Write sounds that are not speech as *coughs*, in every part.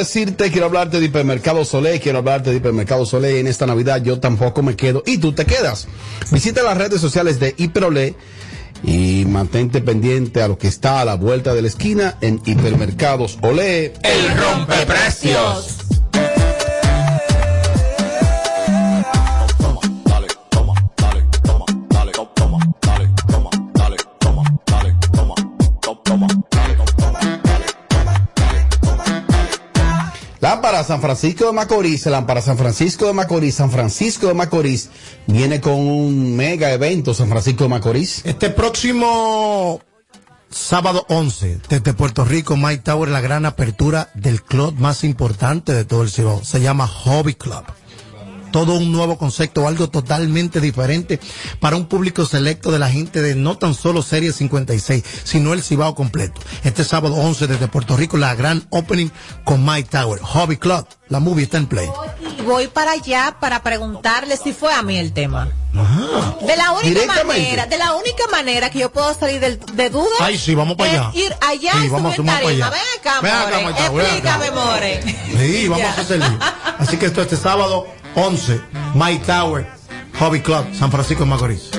Decirte, quiero hablarte de Hipermercado Solé, quiero hablarte de Hipermercado Solé. En esta Navidad yo tampoco me quedo y tú te quedas. Visita las redes sociales de Hiperolé y mantente pendiente a lo que está a la vuelta de la esquina en Hipermercados Olé. El rompeprecios. San Francisco de Macorís, Lámpara San Francisco de Macorís, San Francisco de Macorís viene con un mega evento San Francisco de Macorís. Este próximo sábado 11, desde Puerto Rico, Mike Tower, la gran apertura del club más importante de todo el Cibao. Se llama Hobby Club todo un nuevo concepto, algo totalmente diferente para un público selecto de la gente de no tan solo Serie 56, sino el Cibao completo. Este sábado 11 desde Puerto Rico, la gran opening con Mike Tower, Hobby Club. La movie está en play. Voy para allá para preguntarle si fue a mí el tema. De la única manera, de la única manera que yo puedo salir del, de duda. Ay, sí, vamos para allá. ir allá sí, vamos, a para allá. Ven acá, Ven acá, more. Explícame, More. Sí, vamos a hacerlo. *laughs* Así que esto este sábado 11, My Tower, Hobby Club, San Francisco de Macorís.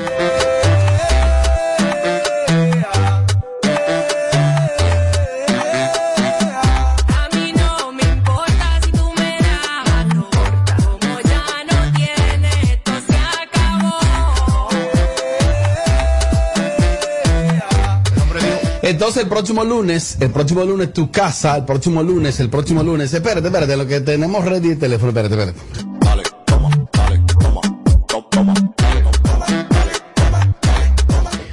Entonces el próximo lunes, el próximo lunes tu casa, el próximo lunes, el próximo lunes, espérate, espérate, lo que tenemos ready el teléfono, espérate, espérate.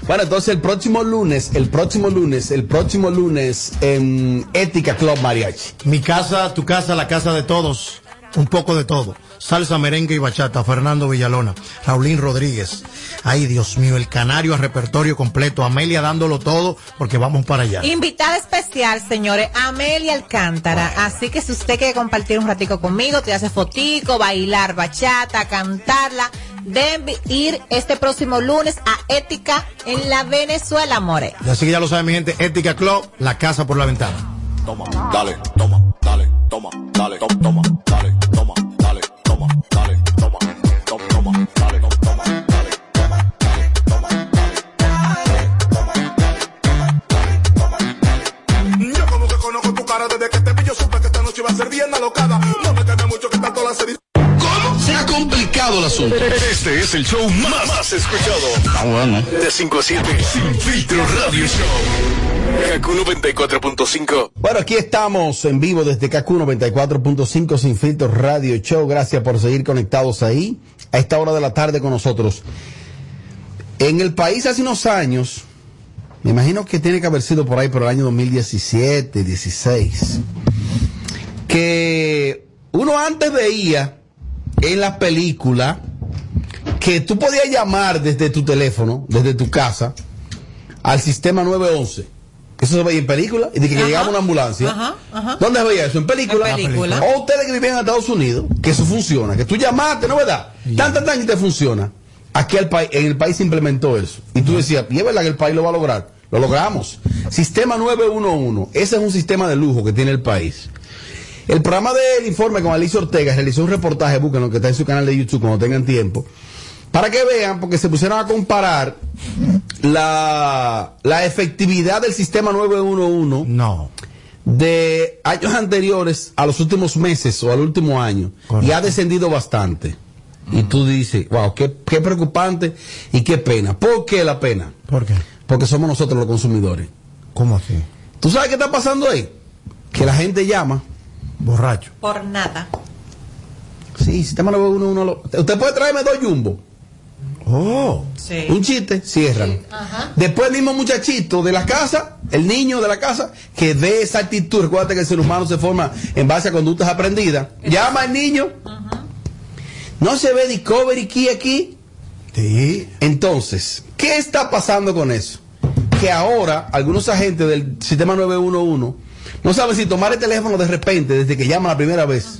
Bueno, entonces el próximo lunes, el próximo lunes, el próximo lunes en Ética Club Mariachi. Mi casa, tu casa, la casa de todos. Un poco de todo. Salsa, merengue y bachata. Fernando Villalona. Raulín Rodríguez. Ay, Dios mío, el canario a repertorio completo. Amelia dándolo todo porque vamos para allá. Invitada especial, señores. Amelia Alcántara. Así que si usted quiere compartir un ratico conmigo, te hace fotico, bailar bachata, cantarla deben ir este próximo lunes a Ética en la Venezuela, More. Así que ya lo saben, mi gente, Ética Club, la casa por la ventana. Toma, dale, toma, dale, toma, dale, toma, toma, dale, toma, complicado el asunto. Este es el show más, más escuchado. Ah, bueno. De 5 a 7. Sin filtro radio show. KQ 94.5. Bueno, aquí estamos en vivo desde KQ 94.5 Sin filtro radio show. Gracias por seguir conectados ahí a esta hora de la tarde con nosotros. En el país hace unos años, me imagino que tiene que haber sido por ahí por el año 2017, 16, que uno antes veía en la película que tú podías llamar desde tu teléfono, desde tu casa, al sistema 911. Eso se veía en película y de que llegaba una ambulancia. ¿Dónde se veía eso? ¿En película? O ustedes que vivían en Estados Unidos, que eso funciona, que tú llamaste, ¿no verdad? Tan, tan, tan y te funciona. Aquí el país, en el país se implementó eso. Y tú decías, y es verdad que el país lo va a lograr. Lo logramos. Sistema 911. Ese es un sistema de lujo que tiene el país. El programa del informe con Alicia Ortega realizó un reportaje, lo que está en su canal de YouTube cuando tengan tiempo, para que vean, porque se pusieron a comparar la, efectividad del sistema 911 no. de años anteriores a los últimos meses o al último año. Y ha descendido bastante. Y tú dices, wow, qué, qué preocupante y qué pena. ¿Por qué la pena? ¿Por qué? Porque somos nosotros los consumidores. ¿Cómo así? ¿Tú sabes qué está pasando ahí? Que la gente llama Borracho. Por nada. Sí, sistema 911. Usted puede traerme dos jumbo. Oh. Sí. Un chiste, cierran. Ajá. Después el mismo muchachito de la casa, el niño de la casa, que ve esa actitud, recuerda que el ser humano se forma en base a conductas aprendidas. Llama al niño. Ajá. No se ve Discovery Key aquí. Sí. Entonces, ¿qué está pasando con eso? Que ahora algunos agentes del sistema 911 no sabe si tomar el teléfono de repente desde que llama la primera vez.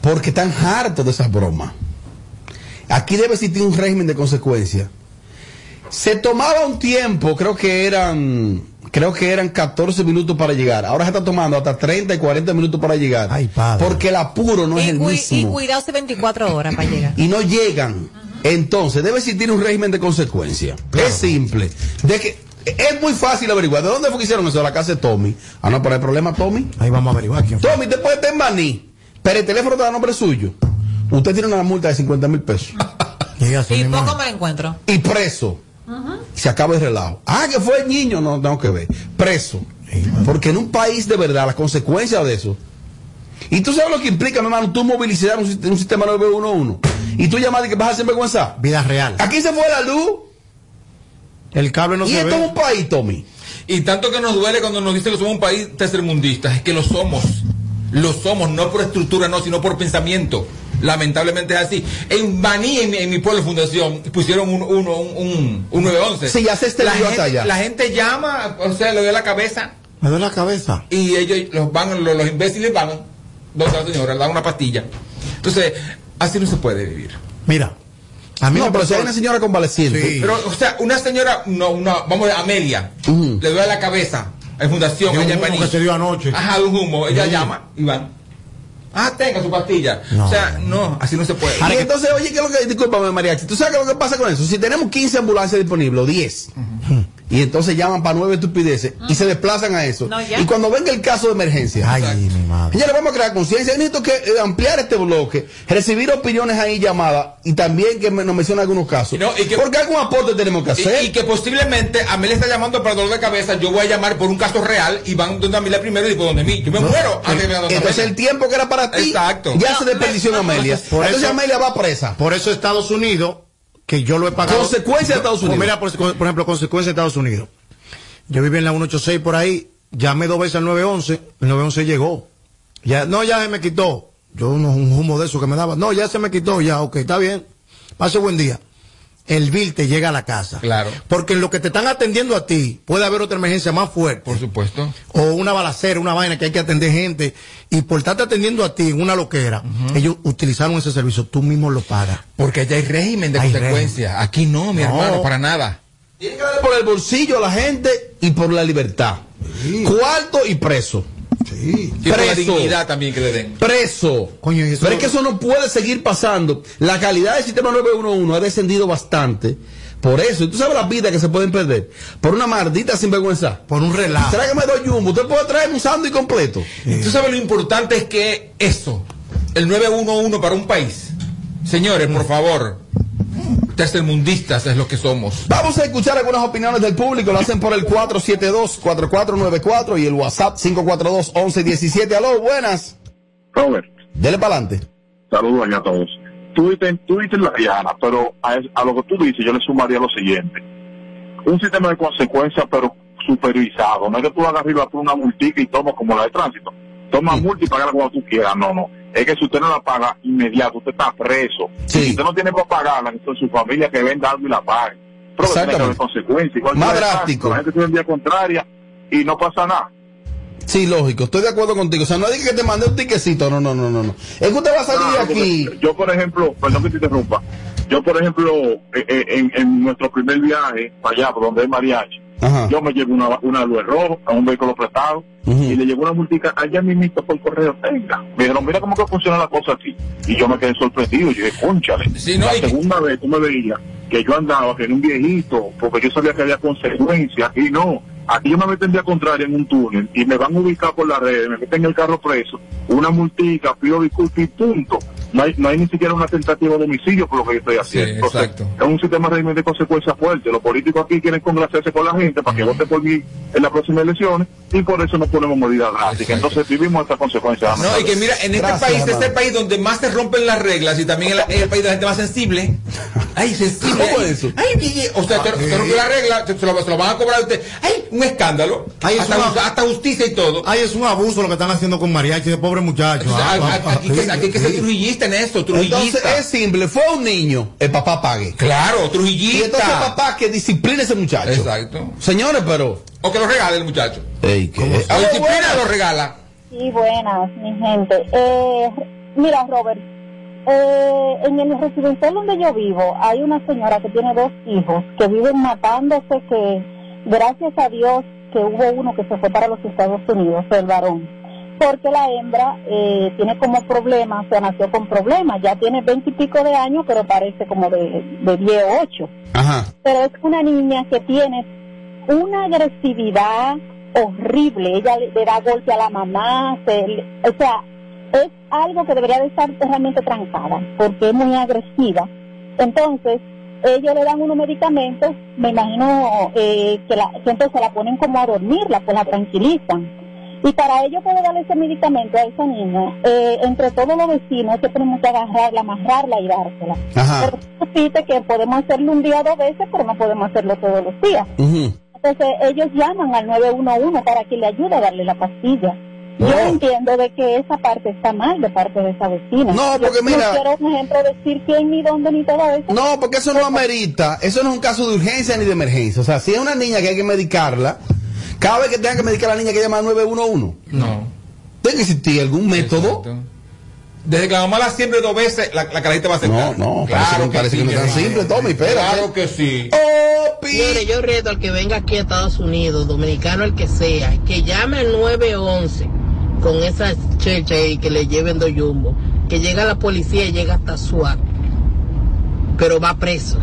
Porque están hartos de esas bromas. Aquí debe existir un régimen de consecuencia. Se tomaba un tiempo, creo que eran creo que eran 14 minutos para llegar. Ahora se está tomando hasta 30 y 40 minutos para llegar. Ay, padre. Porque el apuro no es y, el y mismo. cuidados de 24 horas para llegar. y no llegan. Entonces, debe existir un régimen de consecuencia. Es simple. De que es muy fácil averiguar. ¿De dónde fue que hicieron eso? De la casa de Tommy. Ah, no, pero hay problema, Tommy. Ahí vamos a averiguar quién fue. Tommy, te puede estar en Baní, pero el teléfono está a nombre suyo. Usted tiene una multa de 50 mil pesos. *laughs* Y poco me lo encuentro. Y preso. Se acaba el relajo. Ah, que fue el niño. No, tengo que ver. Preso. Porque en un país de verdad, las consecuencias de eso. Y tú sabes lo que implica, mi hermano, tú movilizar un, un sistema 911. Y tú llamas y que vas a hacer vergüenza. Vida real. Aquí se fue la luz. El cable no y se esto es un país, Tommy. Y tanto que nos duele cuando nos dicen que somos un país tercermundista, es que lo somos. Lo somos, no por estructura, no, sino por pensamiento. Lamentablemente es así. En Baní, en, mi- en mi pueblo fundación, pusieron un, un, un, un, un 911. Sí, ya se la gente, hasta allá. la gente llama, o sea, le doy la cabeza Me duele la cabeza. y ellos los van, los, los imbéciles van donde la señora, le dan una pastilla. Entonces, así no se puede vivir. Mira, a mí No, me pero hay una señora convaleciente. Sí. Pero, o sea, una señora, no, una, vamos a Amelia, Ujú. le duele la cabeza en fundación, de en Baní. que se dio anoche. Ajá, de un humo. Ella Sí. llama y van. Ah, tenga su pastilla. No. O sea, no, así no se puede. Y entonces, oye, ¿qué es lo que, discúlpame, Mariachi, ¿tú sabes qué es lo que pasa con eso? Si tenemos 15 ambulancias disponibles, o 10, y entonces llaman para nueve estupideces, y se desplazan a eso, No, y cuando venga el caso de emergencia, Ay, mi madre. ya le vamos a crear conciencia, necesito que eh, ampliar este bloque, recibir opiniones ahí llamadas, y también que me- nos mencione algunos casos, Y no, y que- porque algún aporte tenemos que hacer. Y, y que posiblemente Amelia está llamando para dolor de cabeza, yo voy a llamar por un caso real y van donde Amelia primero y después donde mí. Yo me muero que me hagan entonces Amelia. el tiempo que era para ti, Exacto. ya No, se desperdició en no, no, Amelia. por entonces eso- Amelia va presa. Por eso Estados Unidos, que yo lo he pagado. Consecuencia de Estados Unidos. Mira, por, por ejemplo, consecuencia de Estados Unidos. Yo viví en la 186 por ahí, llamé dos veces al 911, el 911 llegó. Ya, no, ya se me quitó. Yo no, un humo de eso que me daba. No, ya se me quitó, ya, ok, está bien. Pase buen día. El bill te llega a la casa. Claro. Porque en lo que te están atendiendo a ti, puede haber otra emergencia más fuerte. Por supuesto. o una balacera, una vaina que hay que atender gente, y por estarte atendiendo a ti en una loquera, ellos utilizaron ese servicio, tú mismo lo pagas. Porque allá hay régimen de Hay consecuencias. Aquí no, mi No. hermano, para nada. Tiene que darle por el bolsillo a la gente y por la libertad. Cuarto y preso. Sí. Y por la Preso. dignidad también que le den. Preso. Coño, y eso- Pero es que eso no puede seguir pasando. La calidad del sistema 911 ha descendido bastante. Por eso, y tú sabes las vidas que se pueden perder. Por una maldita sinvergüenza. Por un relajo. Tráigame dos jumbo. Usted puede traerme un sándwich completo. Tú sabes lo importante es que eso, el 911 para un país. Señores, por favor, tercermundistas es lo que somos. Vamos a escuchar algunas opiniones del público. Lo hacen por el 472-4494 y el WhatsApp 542-1117. Aló, buenas. Robert, Dele para adelante. saludos allá a todos. Tú dices, tú dices la Diana, pero a, es- a lo que tú dices yo le sumaría lo siguiente. Un sistema de consecuencias, pero supervisado. No es que tú hagas arriba por una multica y tomas como la de tránsito. Toma multa y paga cuando tú quieras. No, no. Es que si usted no la paga inmediato, usted está preso. Sí. Si usted no tiene para pagarla, entonces su familia que venda algo y la pague. Pero tiene que haber consecuencias. Igual Más drástico. La gente tiene un día contraria y no pasa nada. Sí, lógico, estoy de acuerdo contigo. O sea, no diga que te mandé un tiquecito, no, no, no, no, no. Es que usted va a salir de Claro, aquí. Yo, por ejemplo, perdón que te interrumpa. Yo, por ejemplo, eh, eh, en, en nuestro primer viaje para allá, por donde es mariachi, Ajá. yo me llevo una, una luz rojo a un vehículo prestado y le llegó una multica allá mismito por correo. Venga, me dijeron, mira cómo que funciona la cosa aquí. Y yo me quedé sorprendido. Yo dije, conchale. Sí, no, la que- segunda vez tú me veías que yo andaba, que era un viejito, porque yo sabía que había consecuencias y no. Aquí yo me metí en día contraria en un túnel y me van a ubicar por la red, me meten en el carro preso, una multica, pido disculpas y punto. No hay, no hay ni siquiera una tentativa de homicidio por lo que yo estoy haciendo. Sí, Entonces, exacto. es un sistema de régimen de consecuencias fuerte. Los políticos aquí quieren congraciarse con la gente para que vote por mí en las próximas elecciones y por eso no ponemos medidas drásticas. Entonces vivimos estas consecuencias. No, y que mira, en este Gracias, país es hermano. el país donde más se rompen las reglas y también el, el país de la gente más sensible. Ay, sensible. ¿Cómo ay, es eso? Ay, o sea, te, te rompió la regla, te, se lo, se lo van a cobrar a usted. Ay, un escándalo. Ay, es hasta, una- hasta justicia y todo. Ay, es un abuso lo que están haciendo con mariachi de pobre muchacho. Entonces, Ah, a- a- ah, aquí, que- sí, aquí hay que ser sí. Trujillista en esto, Entonces trujillista. es simple, fue un niño, el papá pague. Claro, Y entonces trujillista. papá que discipline a ese muchacho. Exacto. Señores, pero. O que lo regale el muchacho. Ey, ¿qué? O Aló, disciplina buenas. lo regala. Sí, buenas, mi gente. Eh, mira, Robert, eh, en el residencial donde yo vivo hay una señora que tiene dos hijos que viven matándose que, gracias a Dios, que hubo uno que se fue para los Estados Unidos, el varón, porque la hembra eh, tiene como problema, o sea, nació con problemas, ya tiene veinte y pico de años, pero parece como de, de 10 o 8. Ajá. Pero es una niña que tiene una agresividad horrible, ella le, le da golpe a la mamá, se le- o sea, es algo que debería de estar realmente trancada, porque es muy agresiva. Entonces, ellos le dan unos medicamentos, me imagino eh, que, la, que entonces la ponen como a dormirla, pues la tranquilizan. Y para ello poder darle ese medicamento a esa niña, eh, entre todos los vecinos, que tenemos que agarrarla, amarrarla y dársela. Ajá. Pero que podemos hacerlo un día o dos veces, pero no podemos hacerlo todos los días. Ujú. Entonces ellos llaman al 911 para que le ayude a darle la pastilla. Yo entiendo de que esa parte está mal de parte de esa vecina. No, porque mira- No quiero un ejemplo decir quién ni dónde ni todo eso. No, porque eso no amerita, eso no es un caso de urgencia ni de emergencia. O sea, si es una niña que hay que medicarla, cada vez que tenga que medicar a la niña que llama al 911, No. tiene que existir algún método. Exacto. Desde que la mamá la siempre dos veces, la, la carajita va a No, aceptar. no, parece que- parece que no es tan simple. Tommy, espérate. Claro que sí. Oh, pi- Señores, yo reto al que venga aquí a Estados Unidos, dominicano el que sea, que llame al 911 con esa checha ahí que le lleven dos jumbo, que llega la policía y llega hasta SWAT, pero va preso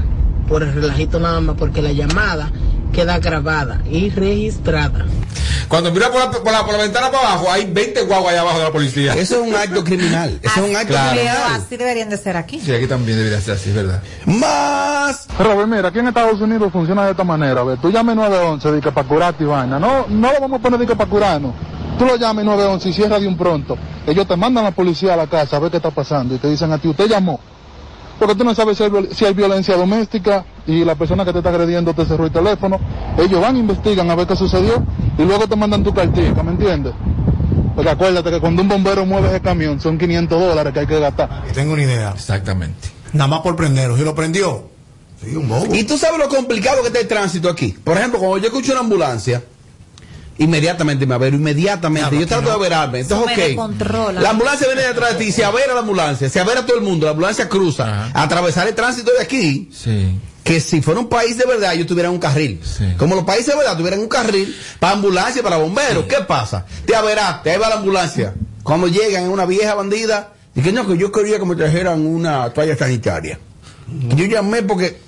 por el relajito nada más, porque la llamada queda grabada y registrada. Cuando mira por la, por, la, por la ventana para abajo, hay 20 guaguas allá abajo de la policía. *laughs* Eso es un acto criminal. Eso es un acto Claro. Pero criminal. así deberían de ser aquí. Sí, aquí también debería ser así, es verdad. Más. Robert, mira, aquí en Estados Unidos funciona de esta manera. A ver, tú llames 911 de que para curarte y vaina. No, no lo vamos a poner de que para curarnos. Tú lo llames 911 y cierra de un pronto. Ellos te mandan a la policía a la casa a ver qué está pasando y te dicen a ti, usted llamó. Porque tú no sabes si hay, si hay violencia doméstica y la persona que te está agrediendo te cerró el teléfono. Ellos van, investigan a ver qué sucedió y luego te mandan tu cartilla, ¿me entiendes? Porque acuérdate que cuando un bombero mueve ese camión son 500 dólares que hay que gastar. Tengo una idea. Exactamente. Nada más por prenderlo. ¿Y lo prendió? Sí, un bobo. Y tú sabes lo complicado que está el tránsito aquí. Por ejemplo, cuando yo escucho una ambulancia, inmediatamente me avero, inmediatamente. Claro, yo trato aquí de no. averarme. Entonces, ok. La ambulancia viene detrás de ti, se avera la ambulancia, se avera todo el mundo, la ambulancia cruza, Ajá. atravesar el tránsito de aquí. Sí. Que si fuera un país de verdad, ellos tuvieran un carril. Sí. Como los países de verdad tuvieran un carril para ambulancia y para bomberos. ¿Qué pasa? Te averaste, ahí va la ambulancia. Cuando llegan en una vieja bandida, dije, no, que yo quería que me trajeran una toalla sanitaria. Yo llamé porque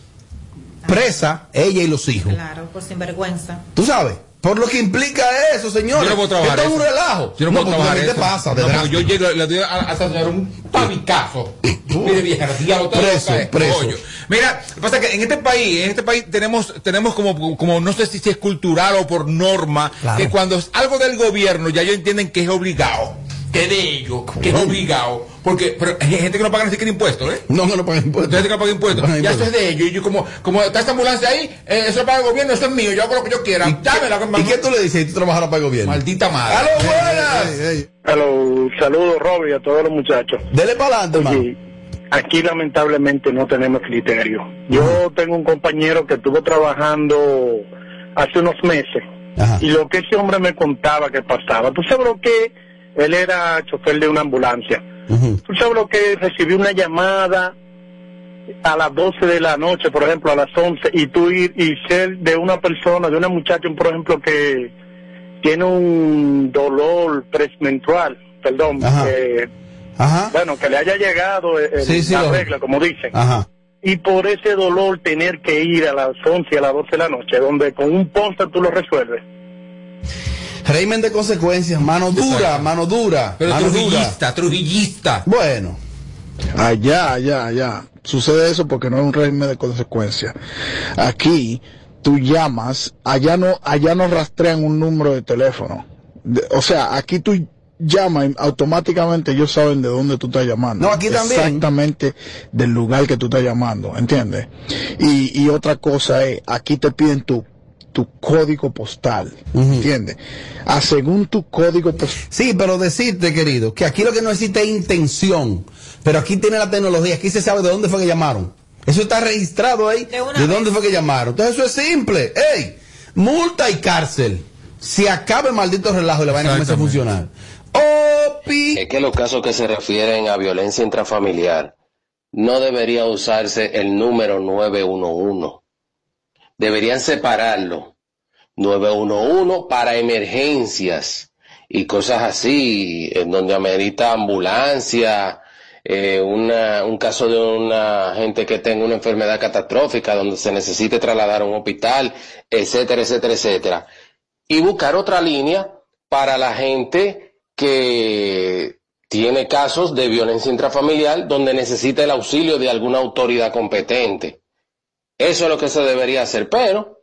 presa, ella y los hijos. Claro, por sinvergüenza. ¿Tú sabes? Por lo que implica eso, señores. Yo no puedo trabajar. Esto es un relajo. Yo no, puedo trabajar. te pasa, de No, yo llego, le doy a, a hacer un tabicazo. Mire, vieja, diablo, Preso, cae, preso. coño. Mira, lo que pasa es que en este país, en este país tenemos, tenemos como, como no sé si es cultural o por norma, Claro. que cuando es algo del gobierno ya ellos entienden que es obligado, que es de ellos, que es obligado, porque pero hay gente que no paga ni siquiera impuestos, ¿eh? No, que no pagan impuestos. Entonces que paga impuestos. No Ya eso es de ellos. Y yo como, como está esta ambulancia ahí, eh, eso lo paga el gobierno, eso es mío, yo hago lo que yo quiera. Dámela, ¿Y qué tú le dices si tú trabajaras para el gobierno? Maldita madre. ¡Aló, buenas! Hello, saludos Robbie y a todos los muchachos. Dele para adelante, hermano. Aquí lamentablemente no tenemos criterio. Yo tengo un compañero que estuvo trabajando hace unos meses Ajá. y lo que ese hombre me contaba que pasaba, tú sabes lo que él era chofer de una ambulancia. Ujú. Tú sabes lo que recibió una llamada a las 12 de la noche, por ejemplo, a las 11, y tú ir y ser de una persona, de una muchacha, por ejemplo, que tiene un dolor presmenstrual, perdón, Ajá. eh, Ajá. bueno, que le haya llegado eh, Sí, sí, la lo- regla, como dicen, Ajá. y por ese dolor tener que ir a las 11, a las 12 de la noche, donde con un ponce tú lo resuelves. Régimen de consecuencias, mano dura, Exacto. mano dura, Pero mano dura. trujillista, trujillista. Bueno, Allá, allá, allá. Sucede eso porque no es un régimen de consecuencias. Aquí tú llamas, allá no, allá no rastrean un número de teléfono. De- o sea, aquí tú llamas y automáticamente ellos saben de dónde tú estás llamando. No, aquí también. Exactamente del lugar que tú estás llamando, ¿entiendes? Y, y otra cosa es, aquí te piden tu tu código postal, ¿entiendes? A según tu código postal. sí, pero decirte, querido, que aquí lo que no existe es intención. Pero aquí tiene la tecnología, aquí se sabe de dónde fue que llamaron. Eso está registrado ahí. De una ¿De vez. dónde fue que llamaron? Entonces eso es simple. ¡Ey! Multa y cárcel. Se acaba el maldito relajo y la vaina comienza a funcionar. ¡Opi! Es que los casos que se refieren a violencia intrafamiliar no debería usarse el número 911. Deberían separarlo. 911 para emergencias y cosas así, en donde amerita ambulancia, eh, un caso de una gente que tenga una enfermedad catastrófica, donde se necesite trasladar a un hospital, etcétera, etcétera, etcétera. Y buscar otra línea para la gente que tiene casos de violencia intrafamiliar donde necesita el auxilio de alguna autoridad competente. Eso es lo que se debería hacer, pero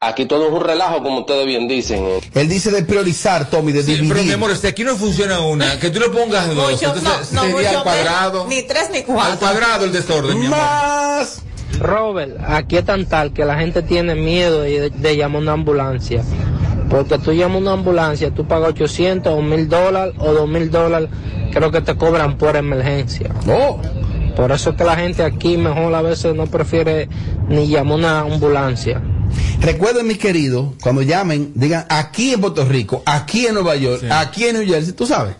aquí todo es un relajo, como ustedes bien dicen. eh. Él dice de priorizar, Tommy, de Sí, dividir. pero mi amor, si aquí no funciona una, que tú le pongas dos, Mucho, entonces no, no, sería al cuadrado. menos, Ni tres ni Al cuatro. cuadrado el desorden, mi amor. Más. Robert, aquí es tan tal que la gente tiene miedo de, de llamar a una ambulancia. Porque tú llamas a una ambulancia, tú pagas 800 o 1000 dólares o 2000 dólares, creo que te cobran por emergencia. Oh. Por eso es que la gente aquí mejor a veces no prefiere ni llamar a una ambulancia. Recuerden, mis queridos, cuando llamen, digan aquí en Puerto Rico, aquí en Nueva York, aquí en New Jersey, tú sabes.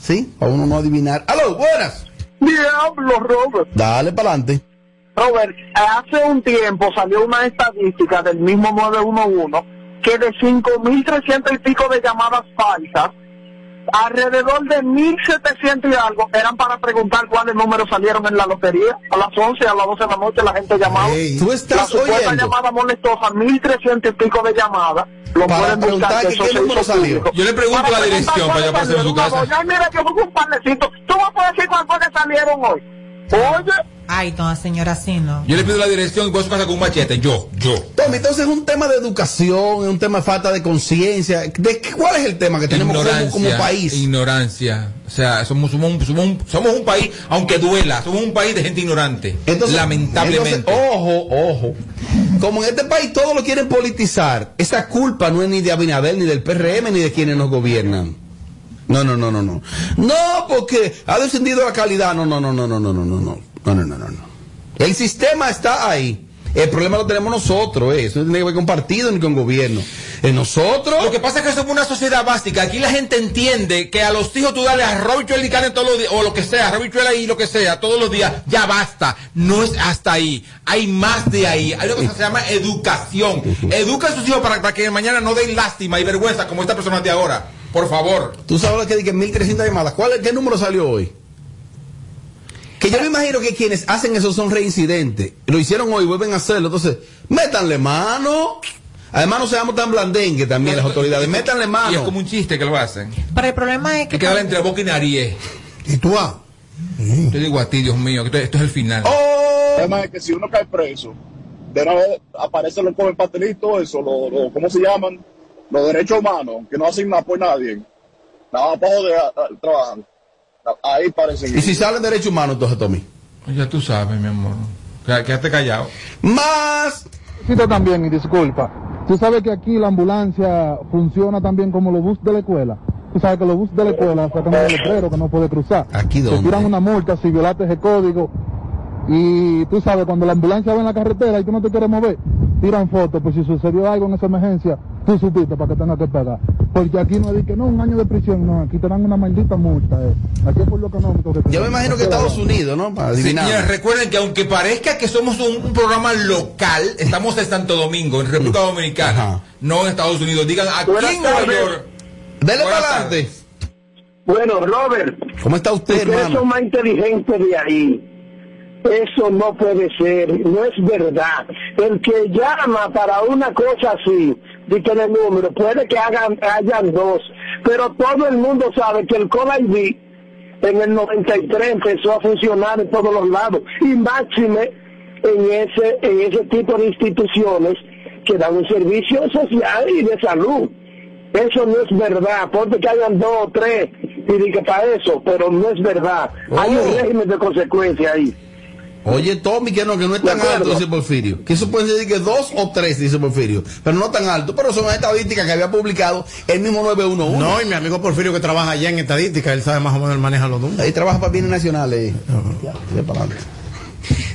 ¿Sí? Para uno no adivinar. ¡Aló, buenas! Diablo, Robert. Dale para adelante. Robert, hace un tiempo salió una estadística del mismo 911 que de 5.300 y pico de llamadas falsas, alrededor de 1.700 y algo eran para preguntar cuáles números salieron en la lotería. A las 11, a las 12 de la noche la gente llamaba. Ey, tú estás la supuesta oyendo. llamada molestosa, 1.300 y pico de llamadas. Lo Para pueden preguntar buscar, que qué número salió. público. Yo le pregunto la preguntar dirección para yo aparecer en su casa. Doña, mira, yo busco un panecito. Tú vas a poder decir que salieron hoy. Oye. Ay, no, señora, así no. Yo le pido la dirección y voy a su casa con un machete. Yo, yo. Tommy, entonces es un tema de educación, es un tema de falta de conciencia. ¿De qué- ¿Cuál es el tema que tenemos como, Ignorancia, como país? Ignorancia. O sea, somos, somos, un, somos, un, somos un país, aunque duela, somos un país de gente ignorante. Entonces, lamentablemente. entonces, ojo, ojo. Como en este país todos lo quieren politizar, esa culpa no es ni de Abinader, ni del PRM, ni de quienes nos gobiernan. No, no, no, no, no. No, porque ha descendido la calidad. No, no, no, no, no, no, no, no, no. No, no, no, no. El sistema está ahí. El problema lo tenemos nosotros, eh. eso no tiene que ver con partido ni con gobierno. Es nosotros. Lo que pasa es que somos una sociedad básica. Aquí la gente entiende que a los hijos tú dale arroz, bichuela y carne todos los días, o lo que sea, bichuela y lo que sea, todos los días, ya basta. No es hasta ahí. Hay más de ahí. Hay lo que se llama educación. Educa a sus hijos para, para que mañana no den lástima y vergüenza como esta persona de ahora. Por favor. Tú sabes lo que dije, 1300 llamadas. ¿Cuál, ¿Qué número salió hoy? Que yo me imagino que quienes hacen eso son reincidentes. Lo hicieron hoy, vuelven a hacerlo. Entonces, métanle mano. Además, no seamos tan blandengue también las autoridades. Métanle Y es mano. como un chiste que lo hacen. Pero el problema es que. Hay que darle entre boca y nariz. ¿Y tú ah? Yo digo a ti, Dios mío, que esto, es el final. Oh, El tema es que si uno cae preso, de una vez aparecen los con el pastelito, eso, lo, lo- ¿cómo se llaman? Los derechos humanos, que no hacen nada por nadie. Nada más para joder a- Ahí parecen. y si salen derechos humanos, entonces, Tommy. Ya tú sabes, mi amor. Qué- Quédate callado. Más. Cita también, y disculpa. Tú sabes que aquí la ambulancia funciona también como los bus de la escuela. Tú sabes que los bus de la escuela sacan el letrero que no puede cruzar. ¿Aquí Te dónde? tiran una multa si violaste ese código. Y tú sabes, cuando la ambulancia va en la carretera y tú no te quieres mover, tiran fotos. Pues si sucedió algo en esa emergencia, tú supiste para que tengas que pagar. Porque aquí no es que no, un año de prisión, no. Aquí te dan una maldita multa. Eh. Aquí es por lo económico que Yo me imagino que Estados Unidos, ¿no? Para adivinar. Señores, recuerden que aunque parezca que somos un, un programa local, estamos en Santo Domingo, en República Dominicana, Ajá. no en Estados Unidos. Digan aquí en Nueva tardes. York. Dele para adelante. Bueno, Robert, ¿Cómo está usted, hermano? son más inteligentes de ahí. Eso no puede ser, no es verdad. El que llama para una cosa así, de que el número, puede que hagan, hayan dos, pero todo el mundo sabe que el Call ID en el 93 empezó a funcionar en todos los lados y máxime en ese, en ese tipo de instituciones que dan un servicio social y de salud. Eso no es verdad, ponte que hayan dos o tres y que para eso, pero no es verdad. Hay un Oh. régimen de consecuencia ahí. Oye, Tommy, que no, que no es tan alto, dice Porfirio. Que eso puede ser que dos o tres, dice Porfirio. Pero no tan alto. Pero son estadísticas que había publicado el mismo 911. No, y mi amigo Porfirio que trabaja allá en estadística, él sabe más o menos, él maneja los números. Ahí trabaja para bienes nacionales. Ya, ya para adelante.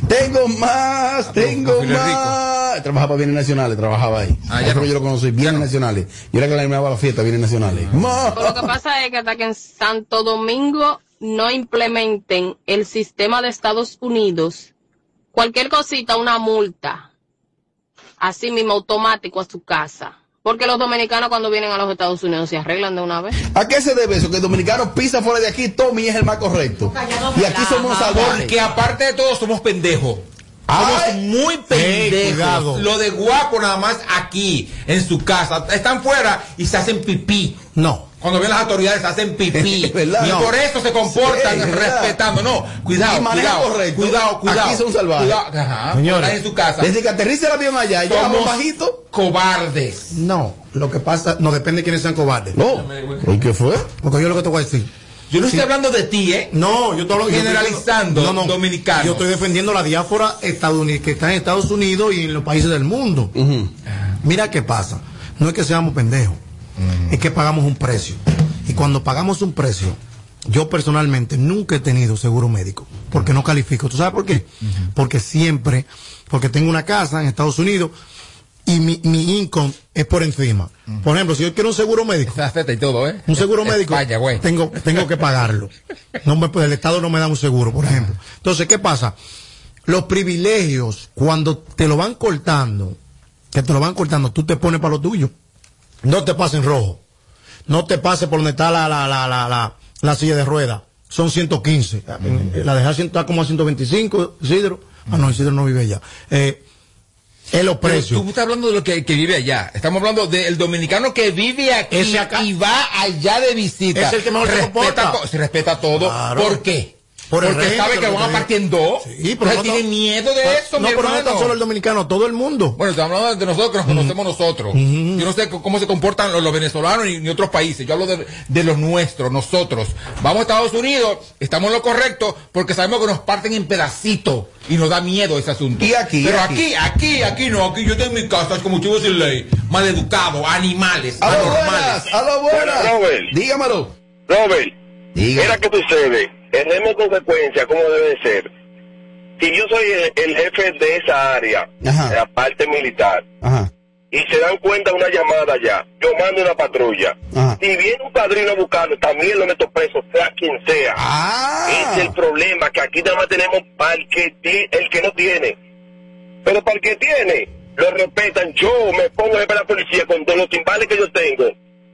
Tengo más, tengo más. Trabaja para bienes nacionales, trabajaba ahí. Ah, ya no. yo lo conocí, bienes nacionales. Yo era que le animaba la fiesta, bienes nacionales. Más. Lo que pasa es que hasta que en Santo Domingo no implementen el sistema de Estados Unidos, cualquier cosita, una multa, así mismo automático a su casa. Porque los dominicanos cuando vienen a los Estados Unidos se arreglan de una vez. ¿A qué se debe eso? Que el dominicano pisa fuera de aquí, Tommy es el más correcto. Y aquí somos salvajes. Porque aparte de todo somos pendejos. Somos muy pendejos. Lo de guapo nada más aquí, en su casa. Están fuera y se hacen pipí. No. Cuando ven las autoridades hacen pipí. *laughs* ¿Verdad? y No. por eso se comportan respetando. No, cuidado, cuidado, correcto. cuidado, cuidado. Aquí son salvajes. Cuidado, ajá, Señores, están en su casa. Desde que aterriza el avión allá, ya bajito. cobardes. No, lo que pasa, no depende de quiénes sean cobardes. No. ¿Y qué fue? Porque yo lo que te voy a decir. Yo no Sí. estoy hablando de ti, ¿eh? No, yo estoy Generalizando no, no, dominicanos. Yo estoy defendiendo la diáspora estadounidense que está en Estados Unidos y en los países del mundo. Mira qué pasa. No es que seamos pendejos, es que pagamos un precio. Y cuando pagamos un precio, yo personalmente nunca he tenido seguro médico, porque no califico. ¿Tú sabes por qué? Porque siempre, porque tengo una casa en Estados Unidos y mi, mi income es por encima. Por ejemplo, si yo quiero un seguro médico, y todo, ¿eh? un seguro Es- *laughs* médico, España, tengo, tengo que pagarlo. No me, puede- el Estado no me da un seguro, por ejemplo. Entonces, ¿qué pasa? Los privilegios, cuando te lo van cortando, que te lo van cortando, tú te pones para lo tuyo. No te pases en rojo. No te pases por donde está la, la, la, la, la, la silla de ruedas. Son 115. La dejar está como a 125, Isidro. Ah, no, Isidro no vive allá. Eh, es los precios. Tú estás hablando de lo que, que vive allá. Estamos hablando del dominicano que vive aquí acá- y va allá de visita. Es el que mejor se respeta comporta. to- se respeta todo. Claro. ¿Por qué? Por Porque régimen sabe que van a partir en dos. Sí, pero no tiene miedo de eso, no, mi pero no tan solo el dominicano, todo el mundo. Bueno, estamos hablando de nosotros que nos conocemos nosotros. Yo no sé cómo se comportan los, los venezolanos ni, ni otros países. Yo hablo de, de los nuestros, nosotros. Vamos a Estados Unidos, estamos en lo correcto porque sabemos que nos parten en pedacitos y nos da miedo ese asunto. Y aquí, Pero aquí. aquí, aquí, aquí no. Aquí yo estoy en mi casa como chivo sin ley. Maleducado, animales, A lo anormales. buenas, a lo buenas. Robert. Dígamelo. Robert, Diga. mira qué sucede. El régimen de consecuencia, ¿cómo debe de ser? Si yo soy el, el jefe de esa área, Ajá. de la parte militar, Ajá. y se dan cuenta una llamada ya, yo mando una patrulla. Ajá. Si viene un padrino a buscarlo, también lo meto preso, sea quien sea. Ah. Ese es el problema, que aquí nada más tenemos para el que, ti- el que no tiene. Pero para el que tiene, lo respetan. Yo me pongo jefe de la policía con todos los timbales que yo tengo.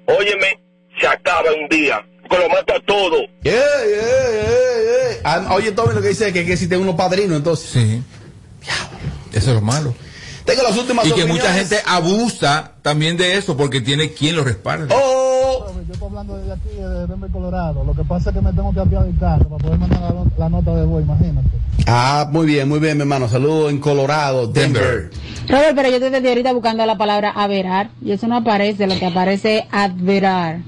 Óyeme, se acaba un día, que lo mato a todo. Yeah, yeah, oye, Tommy, lo que dice es que, que si tengo unos padrinos, entonces. Sí. Eso es lo malo. Tengo las últimas Y que opiniones. mucha gente abusa también de eso porque tiene quien lo respalde. Oh, Yo estoy hablando desde aquí, de Denver, Colorado. Lo que pasa es que me tengo que apiar el carro para poder mandar la, la nota de voz, imagínate. Ah, muy bien, muy bien, mi hermano. Saludos en Colorado, Denver. Robert, pero yo te estoy ahorita buscando la palabra averar y eso no aparece, lo que aparece es adverar.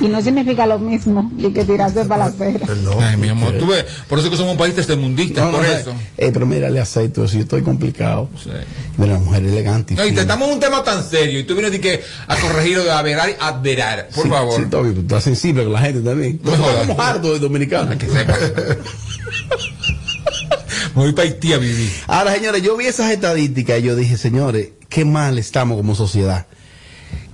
Y no significa lo mismo y que tirarse para la acera. Ay, mi amor, tú ves, por eso que somos un país tercermundista, No, no, por eh, eso. eh, pero mira, le acepto eso. Yo estoy complicado. Sí. Mira, la mujer elegante. y No, y te estamos en un tema tan serio y tú vienes de que a corregir lo de averar y adverar, por Sí, favor. Sí, Tommy, tú estás sensible con la gente también. No. Estamos hartos de dominicanos. que sepa. Voy para Haití a vivir. Ahora, señores, yo vi esas estadísticas y yo dije, señores, qué mal estamos como sociedad.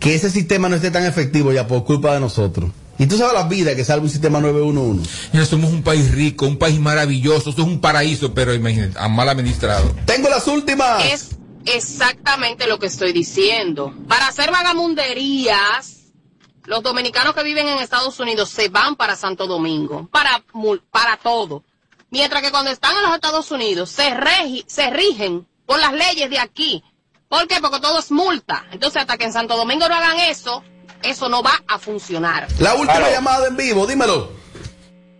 Que ese sistema no esté tan efectivo ya por culpa de nosotros. Y tú sabes la vida que salva un sistema 911. Mira, somos un país rico, un país maravilloso, esto es un paraíso, pero imagínate, a mal administrado. Tengo las últimas. Es exactamente lo que estoy diciendo. Para hacer vagamunderías, los dominicanos que viven en Estados Unidos se van para Santo Domingo, para, mul- para todo. Mientras que cuando están en los Estados Unidos se, regi- se rigen por las leyes de aquí. ¿Por qué? Porque todo es multa. Entonces, hasta que en Santo Domingo no hagan eso, eso no va a funcionar. La última llamada en vivo, dímelo.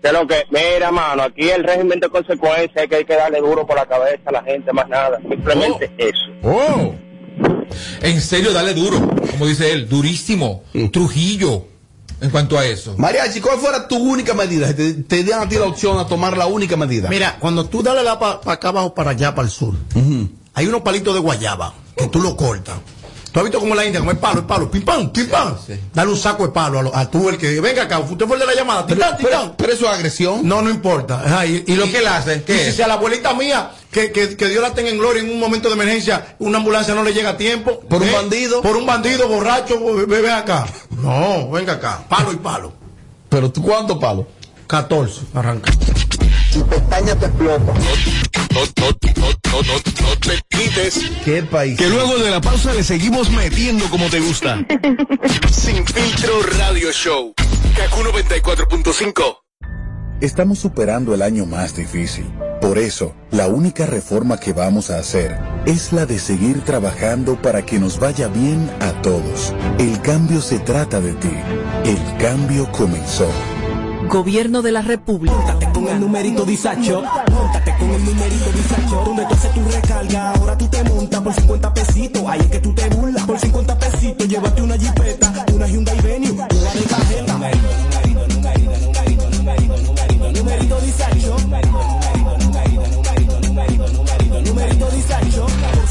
De lo que, mira, mano, aquí el régimen de consecuencia es que hay que darle duro por la cabeza a la gente, más nada. Simplemente eso. Oh. En serio, dale duro, como dice él, durísimo, Trujillo, en cuanto a eso. Mariachi, ¿cuál fuera tu única medida? Si Te, te dieran a ti la opción a tomar la única medida. Mira, cuando tú dale la para acá abajo, para allá, para el sur, hay unos palitos de guayaba que tú lo cortas. ¿Tú has visto como la India, como el palo, el palo, pim pam, pim pam? Dale un saco de palo a, lo- a tú, el que venga acá, usted fue el de la llamada, pero, titán, titán. pero- pero eso es agresión. No, no importa. Ajá, y, ¿Y lo que él hace? ¿Qué y si sea la abuelita mía, que, que, que Dios la tenga en gloria en un momento de emergencia, una ambulancia no le llega a tiempo. ¿Por un bandido? Por un bandido borracho, ven acá. No, venga acá, palo y palo. Pero tú, ¿cuántos palos? 14, arranca. No, no, no, no, no te quites. ¿Qué país? Que luego de la pausa le seguimos metiendo como te gusta. *laughs* Sin filtro radio show. Kaku 94.5. Estamos superando el año más difícil. Por eso, la única reforma que vamos a hacer es la de seguir trabajando para que nos vaya bien a todos. El cambio se trata de ti. El cambio comenzó. Gobierno de la República. con el numerito disacho. Móntate con el numerito disacho. Donde tú haces tu recarga, ahora tú te montas por 50 pesitos. Ahí es que tú te burlas. Por 50 pesitos, llévate una jipeta,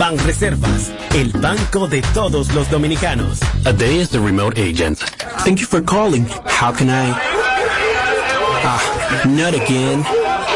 Banreservas, el banco de todos los dominicanos. A day is the remote agent. Thank you for calling. How can I? Ah, not again.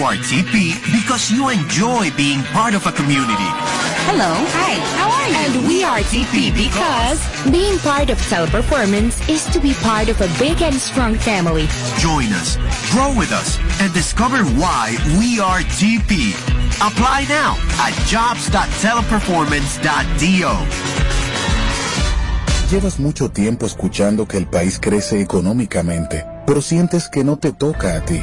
You are TP because you enjoy being part of a community. Hello. Hi. How are you? And we are TP because being part of Teleperformance is to be part of a big and strong family. Join us, grow with us, and discover why we are TP. Apply now at jobs.teleperformance.do. Llevas mucho tiempo escuchando que el país crece económicamente, pero sientes que no te toca a ti.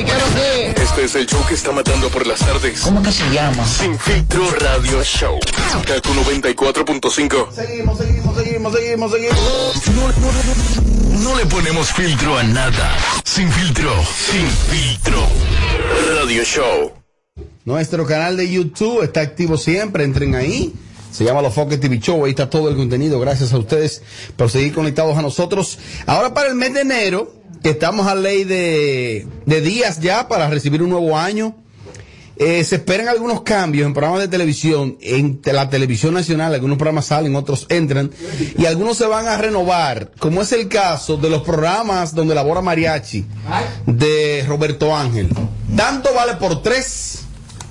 Este es el show que está matando por las tardes. ¿Cómo que se llama? Sin filtro radio show. Kaku 94.5. Seguimos, seguimos, seguimos, seguimos, seguimos. No, no, no, no le ponemos filtro a nada. Sin filtro. Sin filtro. Radio show. Nuestro canal de YouTube está activo siempre, entren ahí. Se llama Los Foques TV Show, ahí está todo el contenido. Gracias a ustedes por seguir conectados a nosotros. Ahora para el mes de enero, que estamos a ley de, de días ya para recibir un nuevo año. Eh, se esperan algunos cambios en programas de televisión, en la televisión nacional, algunos programas salen, otros entran, y algunos se van a renovar, como es el caso de los programas donde labora Mariachi, de Roberto Ángel. Tanto vale por tres,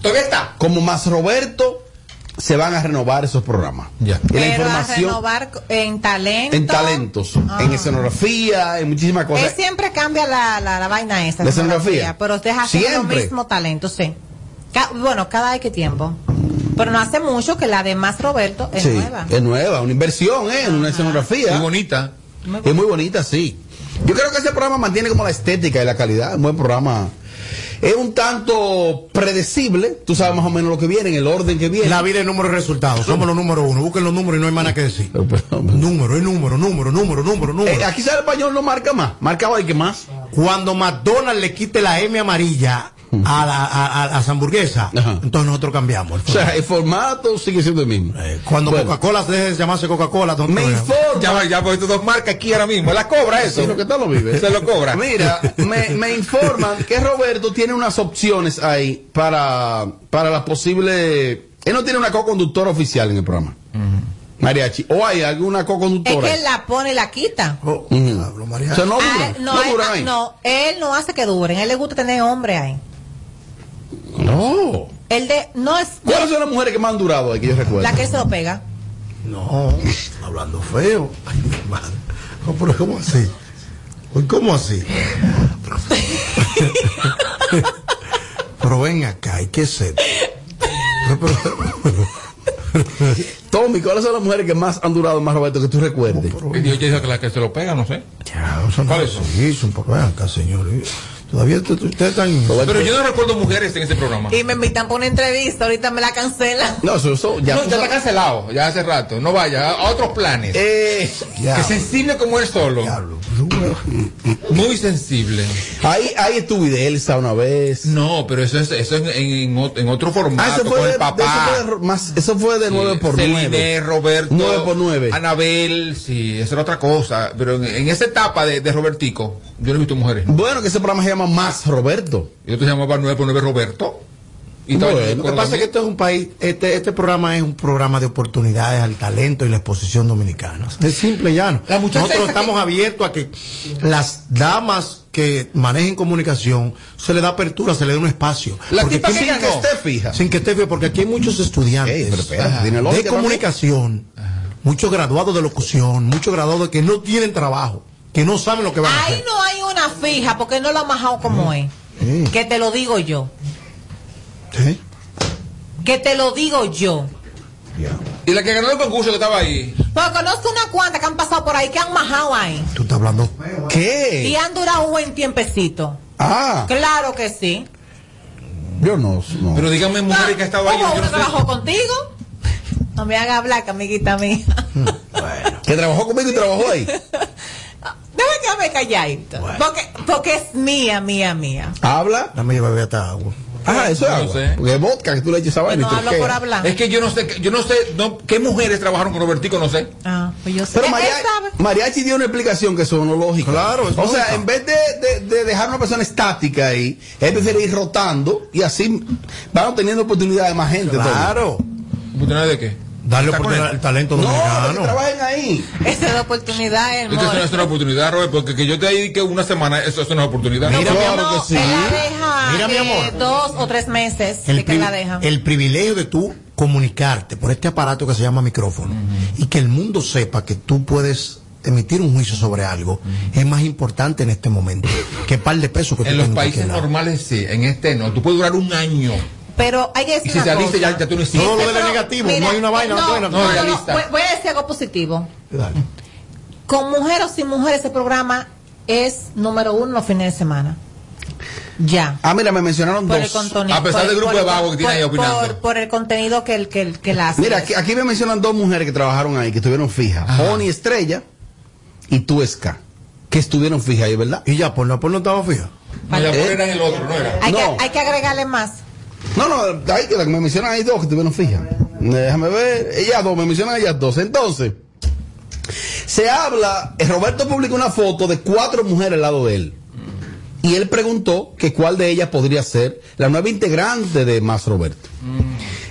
¿todavía está? Como más Roberto, se van a renovar esos programas. Ya. Y la Pero a renovar en talento. en talentos, en escenografía, en muchísimas Él cosas. siempre cambia la, la, la vaina esa. ¿La escenografía? Pero deja hacer lo Siempre. mismo talento, sí. Ca- bueno, cada vez que tiempo. Pero no hace mucho que la de Más Roberto es Sí, nueva. es nueva, una inversión, ¿eh? En una escenografía. Muy bonita. Es muy bonita, sí. Yo creo que ese programa mantiene como la estética y la calidad. Un buen programa. Es un tanto predecible. Tú sabes más o menos lo que viene, en el orden que viene. La vida es número y resultados. Somos los número uno. Busquen los números y no hay más nada que decir. Número, es número, número, número, número, número. Eh, aquí sale el español no marca más. Marca hoy que más. Cuando McDonald's le quite la M amarilla a, la, a, a- las hamburguesas, entonces nosotros cambiamos. O sea, el formato sigue siendo el mismo. Cuando Bueno. Coca-Cola deje de llamarse Coca-Cola, Me informa. Ya, ya, porque dos marcas aquí ahora mismo. La cobra eso. Sí, lo que tal lo vive. Se lo cobra. Mira, me, me informan que Roberto tiene unas opciones ahí para, para la posible. Él no tiene una co-conductora oficial en el programa. Mariachi. O hay alguna Es co-conductora. que él la pone y la quita. Ujú. O sea, no Ah, duran, no, no hay- duran ah, ahí. no, él no hace que duren. A él le gusta tener hombre ahí. No. El de, no es ¿Cuáles son las mujeres que más han durado ahí que yo recuerdo? la que se lo pega. No, hablando feo. Ay, mi madre. No, pero ¿cómo así? Pero ven acá, ¿y qué es esto? Tommy, ¿cuáles son las mujeres que más han durado más, Roberto, que tú recuerdes? Dios dice que la que se lo pega, no sé. Ya, ¿Cuáles es son? así, son por- ven acá, señores. Todavía usted- ustedes están. Pero yo no recuerdo mujeres en ese programa. Y me invitan por una entrevista, ahorita me la cancelan. No, eso, eso ya. no, ya está cancelado, ya hace rato. No vaya, a otros planes. Eh, que sensible como él solo. Muy sensible. Ahí, ahí estuvo de Elsa una vez. No, pero eso es, eso es en, en ot- en otro formato. Ah, eso fue con de, el papá. eso fue de, más, eso fue de 9 por Celine, 9. Roberto, 9 por 9. Anabel, sí, eso era otra cosa. Pero en, en esa etapa de, de Robertico, yo no he visto mujeres. Bueno, que ese programa se llama Más Roberto. Y otro se llamaba 9 por 9 Roberto. Y Bueno, lo que pasa es que este es un país, este, este programa es un programa de oportunidades al talento y la exposición dominicana. Es simple y llano. Nosotros esa que- estamos abiertos a que las damas que manejen comunicación se le da apertura, se le da un espacio. La Porque tipa aquí- que Sin que esté fija. sin que esté fija, porque aquí hay muchos estudiantes pero Ajá. de comunicación, muchos graduados de locución, muchos graduados que no tienen trabajo, que no saben lo que van a Ahí hacer. no hay una fija porque no lo ha majado como es. Sí. Que te lo digo yo. Sí. Que te lo digo yo. Y la que ganó el concurso que estaba ahí. Pues conozco unas cuantas que han pasado por ahí que han majado ahí. Tú estás hablando. Y ¿Qué? han durado un buen tiempecito. Ah, Claro que sí. yo no. no. Pero dígame mujeres que ha estado ahí. ¿Cómo yo uno no sé. trabajó contigo? No me haga hablar, amiguita mía. *laughs* Que trabajó conmigo y trabajó ahí. *laughs* Quedarme calladito. Porque, porque es mía, mía, mía. Habla. Dame llevar hasta agua. Ah, eso es No agua. sé. Porque es vodka que tú le echas esa vaina no hablo por hablar. Es que yo no sé, yo no sé, no, qué mujeres trabajaron con Robertico, no sé. Ah, pues yo sé. Pero Él- Maria- él sabe. Mariachi dio una explicación que sonó lógica. Claro, es O sea, lógica. en vez de, de- de dejar a una persona estática ahí, él prefiere ir rotando y así van teniendo oportunidad de más gente. Claro. ¿Oportunidad de qué? Darle ¿Está con oportunidad al talento. No, que dominicano. trabajen ahí. Esa es la oportunidad, Es que eso no hermano. es una oportunidad, Robert, porque que yo te dedique una semana, eso, eso no es oportunidad. Mira, Claro no, que sí. él la deja Mira, mi amor. dos o tres meses el, de que la deja. el privilegio de tú comunicarte por este aparato que se llama micrófono y que el mundo sepa que tú puedes emitir un juicio sobre algo es más importante en este momento que par de pesos que tú En los países normales sí, en este no. Tú puedes durar un año. Pero hay que Y decir si una saliste cosa. ya, ya tú no existes. Todo lo Este de pro- negativo, no hay una vaina no, buena. No, No, no, voy, voy a decir algo positivo. Dale. Con mujer o sin mujer, ese programa es número uno los fines de semana. Ya. Ah, mira, me mencionaron Por el dos. contenido. A pesar por- del grupo por- de vagos que tiene ahí opinando. Por, por el contenido que el que, el- que la hace. Mira, aquí, aquí me mencionan dos mujeres que trabajaron ahí, que estuvieron fijas. Oni Estrella y Tuesca, que estuvieron fijas ahí, ¿verdad? Y ya, por no, por no estaba fija. No, ya ¿Eh? era en el otro, no era. hay, no. que, hay que agregarle más. No, no, ahí, que me mencionan ahí dos que estuvieron fijas. Déjame ver, ellas dos, me mencionan ellas dos. Entonces, se habla, eh, Roberto publicó una foto de cuatro mujeres al lado de él. Y él preguntó que cuál de ellas podría ser la nueva integrante de Más Roberto.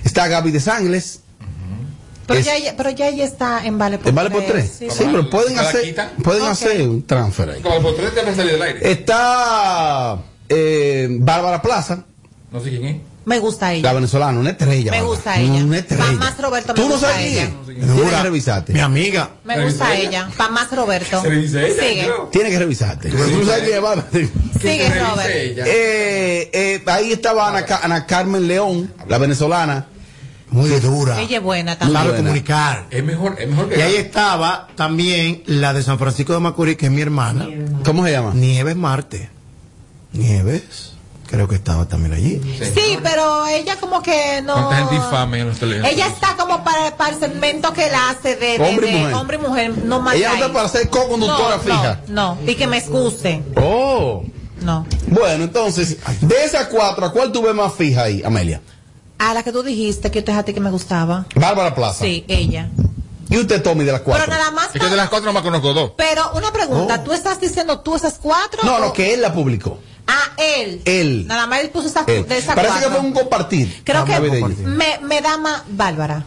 Está Gaby de Sangles. Pero, Es- ya, ella- pero ya ella está en Vale por ¿En Vale por tres? Sí, Sí, pero pueden ¿La hacer, pueden hacer un transfer ahí. Como por tres debe salir del aire. Está eh, Bárbara Plaza, No sé quién es. Me gusta la ella. venezolana, una estrella. Me gusta ella. Una estrella. Pa' más Roberto, me ¿Tú no gusta sabes ella. quién? Tienes que revisarte. Mi amiga. Me gusta ¿Se dice ella. Para más Roberto. Se ella, Sigue. Tienes que revisarte. Tú no sabes quién es Bárbara. Sigue, ¿Qué se Robert. Eh, eh, ahí estaba Ana, Ana Carmen León, la venezolana. Muy dura. Ella es buena Sabe también. buena. comunicar. Es mejor, es mejor que Y ahí estaba también la de San Francisco de Macorís, que es mi hermana. ¿Cómo se llama? Nieves Marte. Nieves. Creo que estaba también allí. Sí, pero ella como que no. ¿Cuánta gente infame en los teléfonos? Ella está como para, para el segmento que la hace de, de- Hombre y de mujer. hombre y mujer. No más Ella no está para ser co-conductora no, fija. No, no. Y que me excuse. Oh. No. Bueno, entonces, de esas cuatro, ¿a cuál tú ves más fija ahí, Amelia? A la que tú dijiste que yo te ti que me gustaba. Bárbara Plaza. Sí, ella. ¿Y usted, Tommy, de las Pero cuatro? nada más. Es que de las cuatro nomás conozco dos. Pero una pregunta, Oh. ¿tú estás diciendo tú esas cuatro? No, o- no, que él la publicó. Ah, él. Él. Nada más él puso esas, Él. de esas Parece cuatro. que fue un compartir. Creo que navideño. me, me da más Bárbara.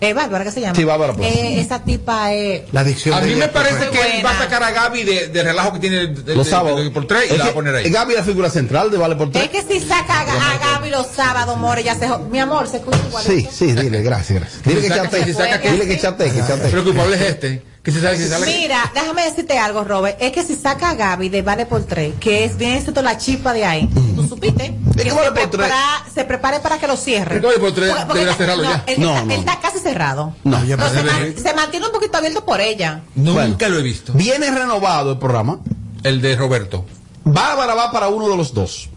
Eh, Bárbara, ¿qué se llama? Sí, Bárbara Plaza. Eh, esa tipa es. La adicción A mí me parece Muy que él va a buena. sacar a Gaby de, de relajo que tiene de, de- Los de- sábados. de- por tres y Es la va a que poner ahí. Gaby es la figura central de Vale por Es tres. que si saca a, Ga- a Gaby los sábados, more, ya se. Mi amor, se escucha igual. Sí, sí, dile, gracias, gracias. Dile que Si saca- chate, si saca que- dile que chate, que El chate. culpable es este, Que se sale, que se sale. Mira, déjame decirte algo, Robert. Es que si saca a Gaby de Vale por tres, que es bien esto la chispa de ahí, ¿tú supiste? Que que se, Vale por tres? se prepare para que lo cierre. ¿Por qué Vale por tres Porque- porque debería está- cerrarlo no, ya? Él, No, está, no. él está casi cerrado. No, No, se, man- se mantiene un poquito abierto por ella. Nunca Bueno. lo he visto. Viene renovado el programa. El de Roberto. Bárbara va para uno de los dos.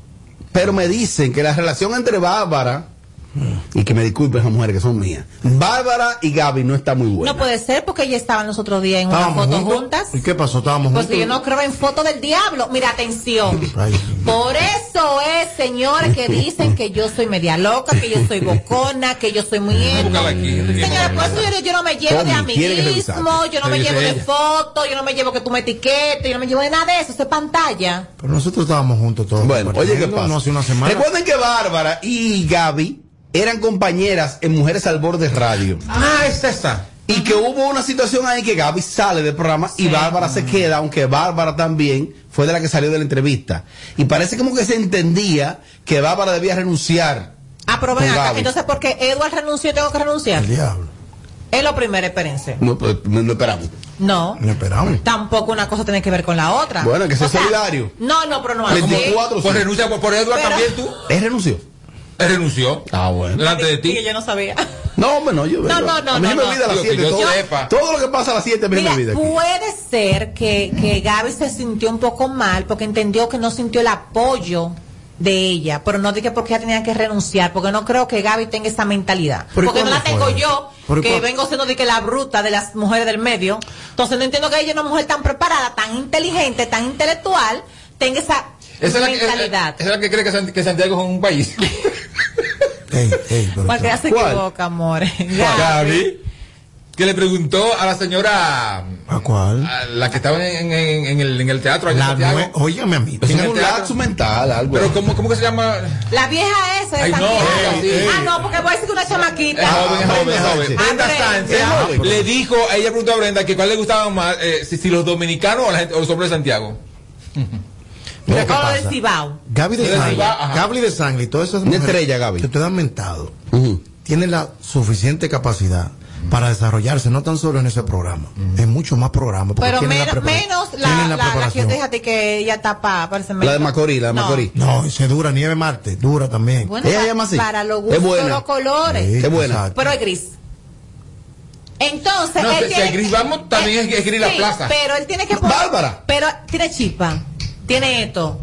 Pero me dicen que la relación entre Bárbara, y que me disculpen las mujeres que son mías, Bárbara y Gaby no está muy buena. No puede ser porque ella estaba los otros días en una ¿Estábamos foto juntos? juntas. ¿Y qué pasó? ¿Estábamos Pues juntos? yo no creo en foto del diablo. Mira, atención. *laughs* Ay, Por eso es, señores, que dicen que yo soy media loca, que yo soy *laughs* bocona, que yo soy muy. Señores, por eso yo, yo no me llevo de Tommy, amiguismo, yo no me llevo de ella. foto, yo no me llevo que tú me etiquetes, yo no me llevo de nada de eso, eso es pantalla. Pero nosotros estábamos juntos todos. Bueno, oye, ¿qué pasa? No hace una semana. Recuerden que Bárbara y Gaby eran compañeras en Mujeres al Borde Radio. Ah, es esa. Y que hubo una situación ahí que Gaby sale del programa y Bárbara se queda, aunque Bárbara también fue de la que salió de la entrevista. Y parece como que se entendía que Bárbara debía renunciar. Ah, pero ven acá, Gaby. entonces porque Edward renunció, tengo que renunciar. El diablo. Es lo primero, espérense. No, pues, no, no esperamos. No. No esperamos. Tampoco una cosa tiene que ver con la otra. Bueno, que sea O sea, solidario. No, no, pero no así. 24 Pues sí. renuncia por, por Edward Pero- también tú. ¿Él renunció? Él renunció. Ah, bueno. Delante de ti. Que yo no sabía. No, hombre, no, yo. No, no, no, A mí no, me no. olvida a las Lo que 7. yo Todo, lo que pasa a las 7 a mí se me olvida. puede ser que, que Gaby se sintió un poco mal porque entendió que no sintió el apoyo de ella, pero no dije porque ella tenía que renunciar, porque no creo que Gaby tenga esa mentalidad. ¿Pero y Porque no la tengo fue? yo, ¿Pero y que vengo siendo de que la bruta de las mujeres del medio. Entonces no entiendo que ella, una mujer tan preparada, tan inteligente, tan intelectual, tenga esa Esa es la, que, mentalidad. esa es la que cree que Santiago es un país. *laughs* Ey, ey, ella se ¿Cuál? equivoca, amores. *laughs* Gaby. Que le preguntó a la señora, ¿A cuál? a la que estaba en, en- en el, en el teatro allá La Óigame a mí. Eso en es el un teatro. lapso mental, algo. Pero ¿cómo, ¿cómo que se llama? La vieja esa Ay, no, Santiago. ey, ey. Ah, no, porque voy a decir que una chamaquita. joven, joven, joven. Sánchez. Brenda Sánchez le dijo, ella preguntó a Brenda que cuál le gustaba más, eh, si, si los dominicanos o, la gente, o los hombres de Santiago. *laughs* Mira qué pasa. Gaby de ajá. Gaby de Sangre y todas esas Una mujeres estrella, Gaby. que ustedes han mentado, Ujú. tienen la suficiente capacidad para desarrollarse, no tan solo en ese programa, en muchos más programas. Pero tienen la menos, la, tienen la, la que yo preparación. te dije a ti que ella tapa, parece La de Macorís, la de No. Macorís. No, se dura, Nieve Marte, dura también. Bueno, Ella llama así. para los Es gustos, buena. los colores. Sí, Qué buena. exacto. Pero es gris. Entonces, No, él si- si tiene es gris, vamos, también es- es gris la plaza. Pero él tiene que poner- Bárbara. Pero tiene chispa. Tiene esto.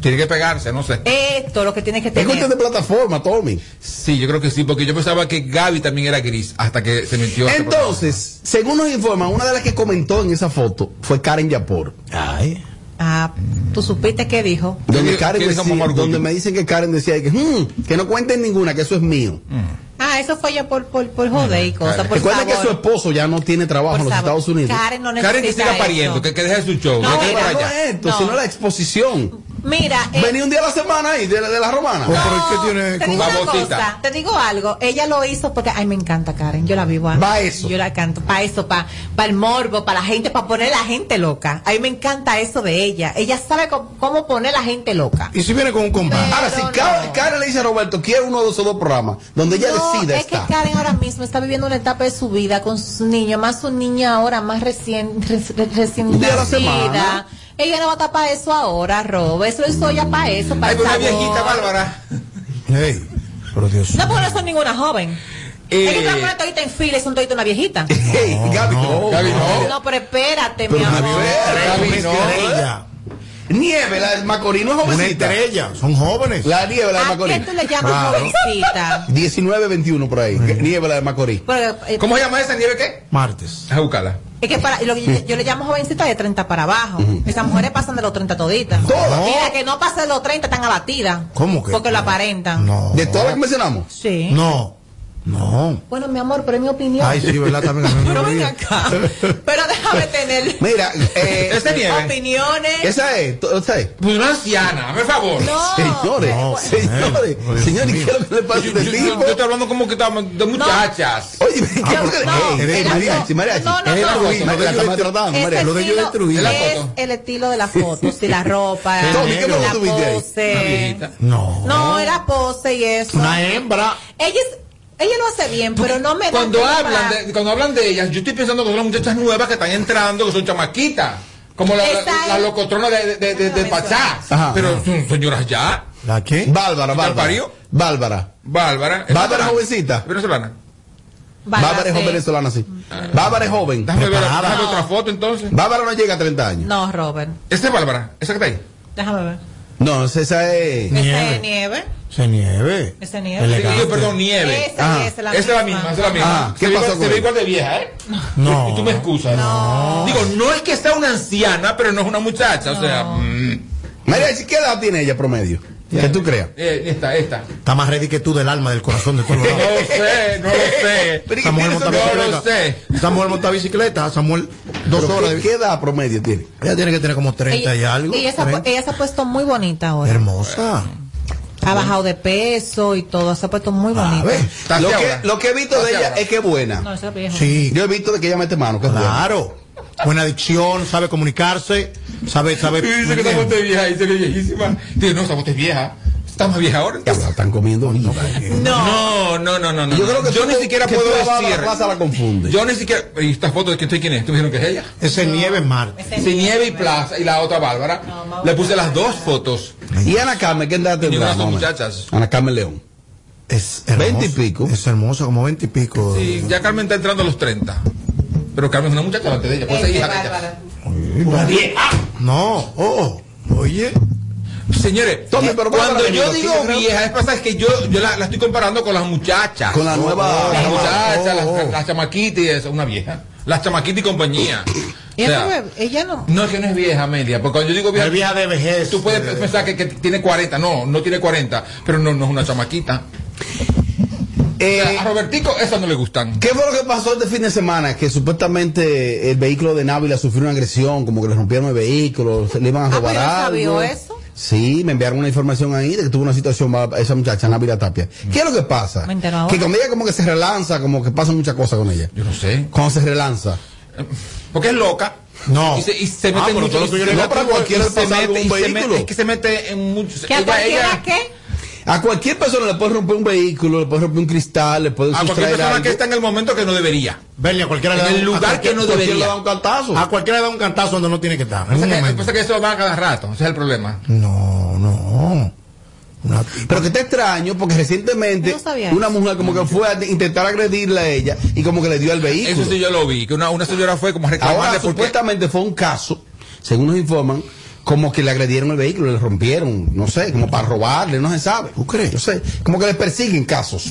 Tiene que pegarse, no sé. Esto lo que tiene que Es tener. cuestión de plataforma, Tommy. Sí, yo creo que sí, porque yo pensaba que Gaby también era gris hasta que se metió. este Entonces, según nos informan, una de las que comentó en esa foto fue Karen Yapor. Ay. Ah, tú supiste qué dijo. Donde, ¿Qué- Karen qué dijo decía- donde me dicen que Karen decía que, "Hmm, que no cuenten ninguna, que eso es mío. Ah, eso fue ya por, por, por joder y cosas. Recuerda que su esposo ya no tiene trabajo Por en los. Estados Unidos. Karen no. Karen que necesita siga pariendo, que, que deje su show. No, mira. No esto, No. sino la exposición. Mira, eh, Vení un día a la semana ahí, de, la- de la romana. Oh, pero ¿qué tiene te con digo una cosa, te digo algo, ella lo hizo porque, ay, me encanta Karen, yo la vivo. Va eso. Yo la canto, para eso, para el morbo, para la gente, para poner a la gente loca. A mí me encanta eso de ella. Ella sabe cómo, cómo poner a la gente loca. Y si viene con un combate. Ahora, si Karen, no. Karen le dice a Roberto, quiero uno de esos dos programas, donde ella No, decida es que. Karen ahora mismo está viviendo una etapa de su vida con su niño, más su niña ahora más recién, reci- recién Un día a la nacida. Ella no va a estar para eso ahora, Rob. Eso es ya para eso, para Ay, el pues una viejita bárbara. Ey, pero Dios No, porque no son ninguna joven. Eh, es que la pones todita en fila y son todita una viejita. *laughs* Hey, Gaby, no, Gaby, no. No, pero espérate, Pero mi una amor. Gaby, una no. estrella. Nieve, la de Macorís no es Una jovencita. estrella. Son jóvenes. La Nieve, la de ¿A Macorís. qué tú le llamas Claro. jovencita? *laughs* 19, 21 por ahí. Nieve, la de Macorís. Pero, eh, ¿Cómo se llama esa nieve qué? Martes. A buscarla. Es que para, lo que yo, yo le llamo jovencita de 30 para abajo. Esas mujeres pasan de los 30 toditas. Todas. Mira, que no pasan de los 30 están abatidas. ¿Cómo que? Porque lo aparentan. No. De todas las que mencionamos. Sí. No. No. Bueno, mi amor, pero es mi opinión. Ay, sí, ¿verdad? También a mí me pero ven acá. Pero déjame tener Mira, eh, Esta nieve. opiniones. esa es, esa es. Pues una anciana, por favor. No. Señores, No, señores, Dios señores, mío. ¿qué es lo que le pasa a Yo, este yo- yo- tipo? yo estoy hablando como que estamos de muchachas. Oye, ¿qué Ah, no, ey, mariachi, mariachi. No, no, Es no. Lo de yo Es. Lo el estilo de la foto, si la ropa, Tommy, ¿qué la foto tuviste ahí? No. No, era pose y eso. Una hembra. Ella es Ella lo hace bien, pero no me da Cuando hablan, de, cuando hablan de ellas, yo estoy pensando que son las muchachas nuevas que están entrando, que son chamaquitas. Como la, la, Esa locotrona de, de, de, de Pachá. Ajá. Pero son señoras ya. ¿La qué? Bárbara, ¿Ya Bárbara. Bárbara. Bárbara. ¿Es Bárbara venezolana? jovencita. Venezolana. Bárbara es joven venezolana, sí. Bárbara es joven. Déjame ver, Preparada. déjame ver otra foto entonces. Bárbara no llega a 30 años. No, Robert. ¿Esta es Bárbara? ¿Esa que está ahí? Déjame ver. No, esa es. Esa es nieve. Se nieve. Esa es nieve. Perdón, nieve. Esa, es la Esa es la misma. misma, esa es la misma. Ah, ¿qué se pasó con Se ve igual de vieja, ¿eh? No. Y tú me excusas. Digo, no es que sea una anciana, pero no es una muchacha. O sea, mm, María, ¿qué edad tiene ella promedio? ¿Qué tú creas? eh, esta, esta. Está más ready que tú del alma, del corazón, de todo. No lo sé, no lo sé. Esa mujer monta No lo bicicleta. sé. Samuel monta bicicleta. Samuel, dos Pero horas. ¿qué, de- qué edad promedio tiene? Ella tiene que tener como 30 y algo. ella se, ha, pu- 30. ella se ha puesto muy bonita ahora. Hermosa. Ha bajado de peso y todo. Se ha puesto muy bonita. Está Lo que, lo que he visto de ella ahora. es que es buena. No, esa es vieja. Sí. Yo he visto de que ella mete mano, que es buena. Claro. Buena adicción, sabe comunicarse, sabe, sabe. Y dice que esa foto es vieja, dice que es viejísima. Dice, no, esa foto es vieja. Está más vieja ahora. Ya la están comiendo. No, no, no, no. no. Yo creo que yo tú- ni siquiera que puedo tú la decir. plaza la confunde. Yo ni siquiera. ¿Y esta foto de quién estoy quién es? ¿Tú dijeron que es ella? Ese nieve es Marte. Sí, Nieve y Plaza y la otra Bárbara. Le puse las dos fotos. Y Ana Carmen, ¿qué edad tendrá? Menos? muchachas. Ana Carmen León. Es hermoso. 20 y pico. Es hermoso, como 20 y pico. Sí, ya Carmen está entrando a los 30. Pero Carmen es una muchacha delante de ella. Pues Esa es es hija de ella. Bárbara. Una vieja. No, oh, oye. Señores, pero cuando yo digo vieja, es pasa es que yo, yo la, la estoy comparando con las muchachas. Con la nueva- Las oh, muchachas, las, oh, oh. las chamaquitas y eso, una vieja. Las chamaquitas y compañía. *coughs* Y O sea, esa bebé, ella no. no es que no es vieja, Amelia, porque cuando yo digo vieja, Es vieja de vejez. tú puedes Eh, pensar que, que tiene 40. No, no tiene 40, pero no, no es una chamaquita. Eh, O sea, a Robertico esas no le gustan. ¿Qué fue lo que pasó este fin de semana? Que supuestamente el vehículo de Návila sufrió una agresión, como que le rompieron el vehículo, se le iban a Ah, robar pero algo. ¿sabió eso? Sí, me enviaron una información ahí de que tuvo una situación esa muchacha, Návila Tapia. ¿Qué es lo que pasa? Me. Que con ella como que se relanza, como que pasan muchas cosas con ella. Yo no sé. Cuando se relanza. Porque es loca. No. Y se, y se Ah, mete en pero mucho. todo lo y tuyo se es mete- para cualquiera se algo mete- un y se mete- vehículo. Es que se mete en muchos. ¿Que a ella- cualquiera ella- qué? A cualquier persona le puede romper un vehículo, le puede romper un cristal, le puede A cualquier persona algo. que está en el momento que no debería. Verle a cualquiera le En da el lugar que no le debería. da un cantazo. A cualquiera le da un cantazo donde no tiene que estar. En que, momento. pasa que eso va a cada rato. Ese es el problema. No, no. Una Pero que está extraño porque recientemente No una mujer como que fue a intentar agredirle a ella y como que le dio al vehículo. Eso sí yo lo vi. Que una, una señora fue como a reclamarle Ahora porque. supuestamente fue un caso, según nos informan, como que le agredieron el vehículo, le rompieron, no sé, como para robarle, no se sabe. ¿Tú crees? No sé, como que le persiguen casos.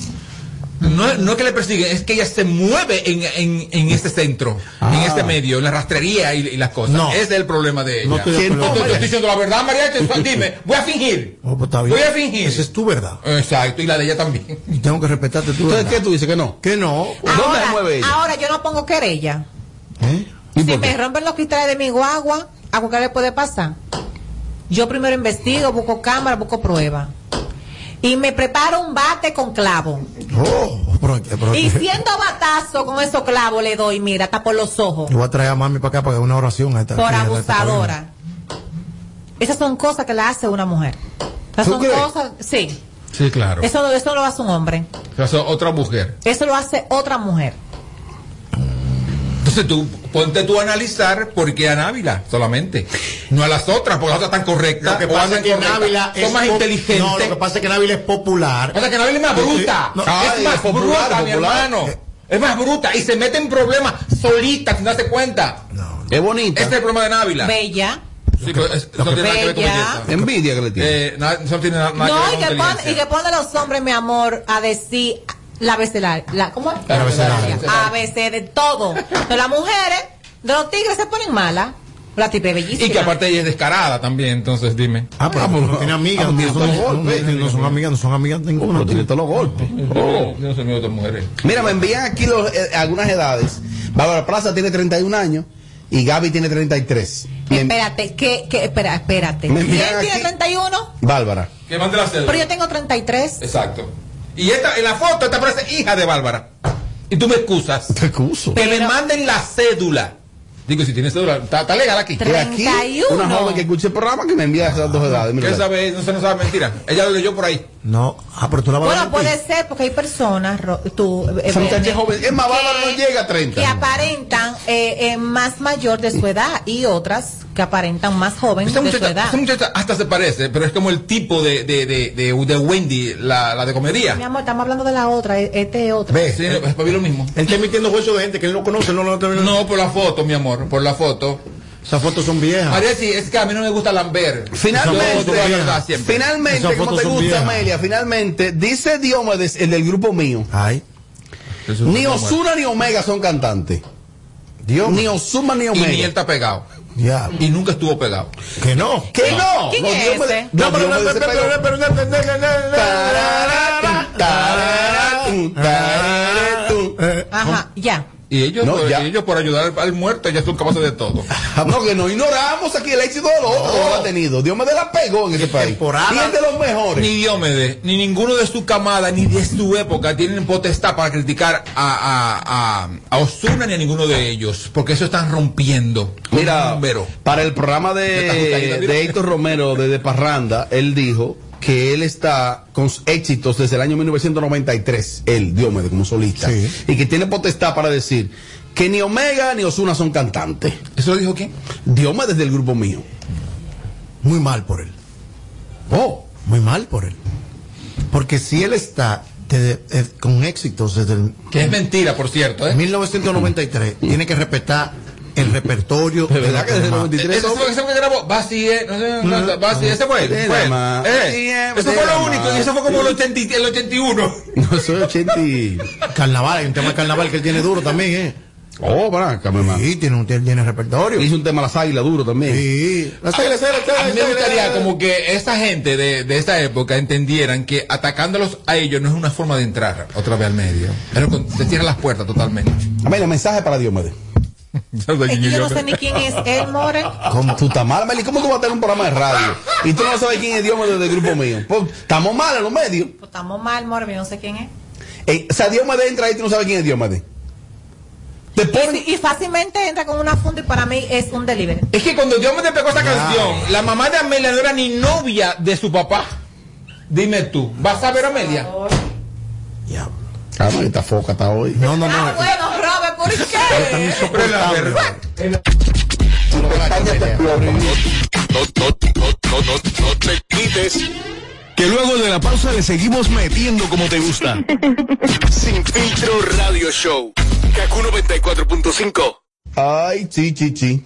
No, no es que le persiguen, es que ella se mueve en, en, en este centro, Ah. en este medio, en la rastrería y, y las cosas. No. Ese es el problema de ella. No estoy de ¿Quién acuerdo. no, Yo te estoy diciendo la verdad, María. Dime, voy a fingir. Oh, pues está bien. Voy a fingir. Esa es tu verdad. Exacto, y la de ella también. Y tengo que respetarte tu Entonces. ¿qué tú dices que no? Que no. ¿Dónde Ahora, se mueve ella? ahora yo no pongo querella. ¿Eh? ¿Y Si me rompen los cristales de mi guagua, ¿a cualquiera le puede pasar? Yo primero investigo, busco cámara, busco prueba. Y me preparo un bate con clavo. Oh, pero- pero- Y siendo batazo con esos clavos le doy, mira, hasta por los ojos. Yo voy a traer a mami para acá para que una oración. a esta- Por a esta- abusadora. Esas son cosas que le hace una mujer. Esas ¿Tú son crees? cosas, sí. Sí, claro. Eso, eso lo hace un hombre. O sea, otra mujer. Eso lo hace otra mujer. Entonces tú, ponte tú a analizar por qué a Návila solamente. No a las otras, porque las otras están correctas. Lo que o pasa es que Návila es más inteligentes. No, lo que pasa es que Návila es popular. Pasa que Návila es más bruta. No, es ay, más es popular, bruta, mi hermano. Es más bruta y se mete en problemas solita sin darse cuenta. Es bonita. Ese es el problema de Návila. Bella. Sí, pero es- eso no tiene nada que ver con Bella. belleza. Envidia que le tiene. Eh, eso no tiene nada, nada No, que y ver que, pone, y que pone los hombres, mi amor, a decir la abecedaria. La, ¿Cómo es? La abecedaria. A veces de todo. De las mujeres, de los tigres se ponen malas. La tipe es bellísima. Y que aparte ella es descarada también, entonces dime. Ah, pero no tiene amigas. ah, no, tiene son, los no- golpes. no- no son amigas, no son amigas ninguna. Pero tiene todos los golpes. Yo no soy de otras mujeres. Mira, me envían aquí los, eh, algunas edades. Bárbara Plaza tiene 31 años y Gaby tiene 33. Me- Espérate, que, que, espera, espérate. ¿Quién tiene aquí- 31? Bárbara. Que mande la cédula. Pero yo tengo 33. Exacto. Y esta, en la foto esta parece hija de Bárbara. Y tú me excusas. Te excuso. Que me Pero- manden la cédula. Digo, si tiene cédula, está, legal aquí. Y aquí, 31. una joven que escucha el programa que me envía esas dos edades. ¿Qué sabe? No se no sabe mentira. Ella lo leyó por ahí. No, ah, pero tú la vas a Bueno, puede ser porque hay personas, tú, eh, Esa muchacha eh, es joven. Es más, Bárbara no llega a 30. que aparentan eh, eh, más mayor de su edad y otras que aparentan más joven Esta de su muchacha, edad. esta muchacha hasta se parece, pero es como el tipo de, de, de, de, de Wendy, la, la de comedia. Mi amor, estamos hablando de la otra, e- este es otra. Sí, es para mí lo mismo. Él está emitiendo juicios de gente que él no conoce, no lo No, por la foto, mi amor, por la foto. Esas fotos son viejas. María, sí, es que a mí no me gusta Lambert. Finalmente, Yo finalmente, como te gusta, viejas. Amelia, finalmente, dice Diomedes, el del grupo mío. Ay. Ni Osuna ni Omega son cantantes. Ni Osuna ni Y Omega. ni él está pegado. Ya. Y nunca estuvo pegado. Que no. ¿Qué no? ¿Quién No, es ese? no, pero pero- pero-. Ajá, ya. Y ellos, No, por, ya. y ellos por ayudar al, al muerto ya son capaces de todo. *laughs* No, que no ignoramos aquí el éxito de los otros que lo ha tenido. Diomedes la pegó en este país. Y es de los mejores. Ni Diomedes, ni ninguno de su camada, ni de su época tienen potestad para criticar a, a, a, a Osuna ni a ninguno de ellos, porque eso están rompiendo. Mira, para el programa de, de Héctor Romero de, de Parranda, él dijo que él está con éxitos desde el año 1993, él, Diomedes, como solista, Sí. y que tiene potestad para decir que ni Omega ni Osuna son cantantes. ¿Eso lo dijo quién? Diomedes del grupo mío. Muy mal por él. Oh, Muy mal por él. Porque si él está de- eh, con éxitos desde el Que es mentira, por cierto, ¿eh? 1993, tiene que respetar el repertorio *laughs* de verdad que desde el demás. 93 Ese fue ese fue que grabó Vacíe, no sé, no sé, Vacíe, ese fue. Eh, Eso fue lo único, y eso fue como el, 80 y- el 81. *laughs* no soy 80 y... *laughs* Carnaval, hay un tema de carnaval que él tiene duro también, ¿eh? Oh, para acá. Sí, tiene, un, tiene repertorio. Hizo un tema las águilas duro también. Sí. Las águilas, las águilas, A mí me gustaría como que esta gente de, de esta época entendieran que atacándolos a ellos no es una forma de entrar otra vez al medio. Pero te cierran las puertas totalmente. Amelia, mensaje para Diomedes. Es *laughs* que yo no sé ni quién es él, More. ¿Cómo tú estás mal, Amelia? ¿Cómo tú vas a tener un programa de radio? Y tú no sabes quién es Diomedes del grupo mío. Pues, estamos mal en los medios. Pues estamos mal, More, yo no sé quién es. Eh, o sea, Diomedes entra ahí y tú no sabes quién es Diomedes. Te Y, ponen... y fácilmente entra con una funda y para mí es un delivery. Es que cuando Dios me te pegó esta canción, la mamá de Amelia no era ni novia de su papá. Dime tú, ¿vas a ver a Amelia? Calma, que esta foca está hoy. No, no, no. Ah, bueno, Robert, ¿por qué? insoportable. No, no, no, no, no, no te quites. Que luego de la pausa le seguimos metiendo como te gusta. *laughs* Sin filtro radio show. Kaku 94.5. Ay, chi, chi, chi.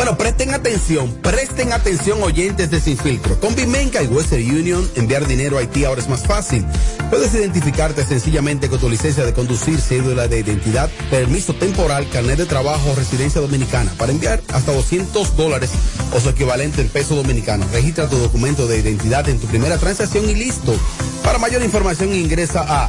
Bueno, presten atención, presten atención oyentes de Sin Filtro. Con Bimenca y Western Union, enviar dinero a Haití ahora es más fácil. Puedes identificarte sencillamente con tu licencia de conducir, cédula de identidad, permiso temporal, carnet de trabajo o residencia dominicana para enviar hasta 200 dólares o su equivalente en peso dominicano. Registra tu documento de identidad en tu primera transacción y listo. Para mayor información ingresa a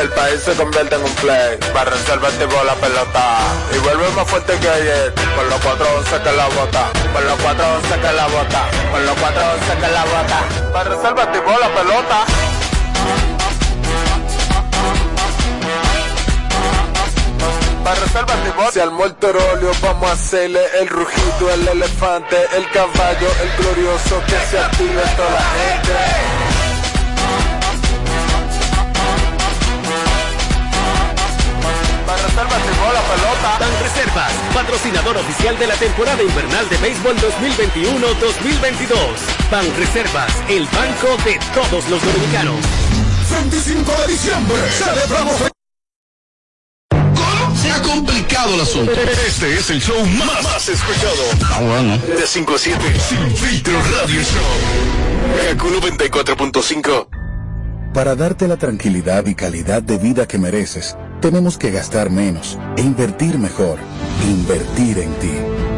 El país se convierte en un play. Reservar tipo la pelota. Y vuelve más fuerte que ayer. Con los 411 que la bota. Con los 411 que la bota. Con los 411 que la bota. Reservar tipo la pelota. Si al óleo vamos a hacerle el rugido, el elefante, el caballo, el glorioso. Que se active toda la gente. Reservas, patrocinador oficial de la temporada invernal de béisbol 2021-2022. Ban Reservas, el banco de todos los dominicanos. 25 de diciembre. Celebramos. Se ha complicado el asunto. Este es el show más, más escuchado. Ah, bueno. De 5 a 7. Sin filtro radio show. Kaku 94.5. Para darte la tranquilidad y calidad de vida que mereces, tenemos que gastar menos e invertir mejor. Invertir en ti.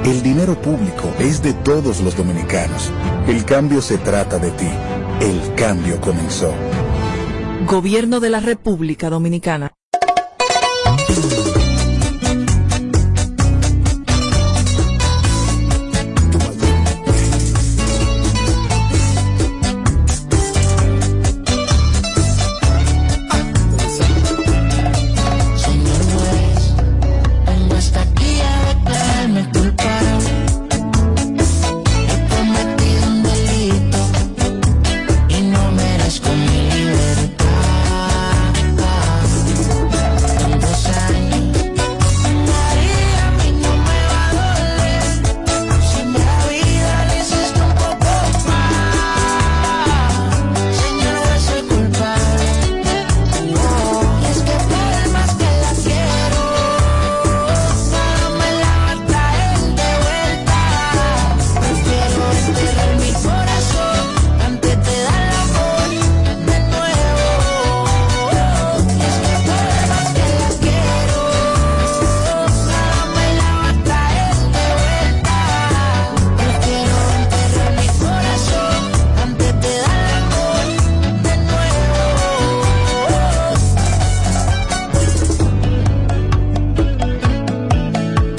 El dinero público es de todos los dominicanos. El cambio se trata de ti. El cambio comenzó. Gobierno de la República Dominicana.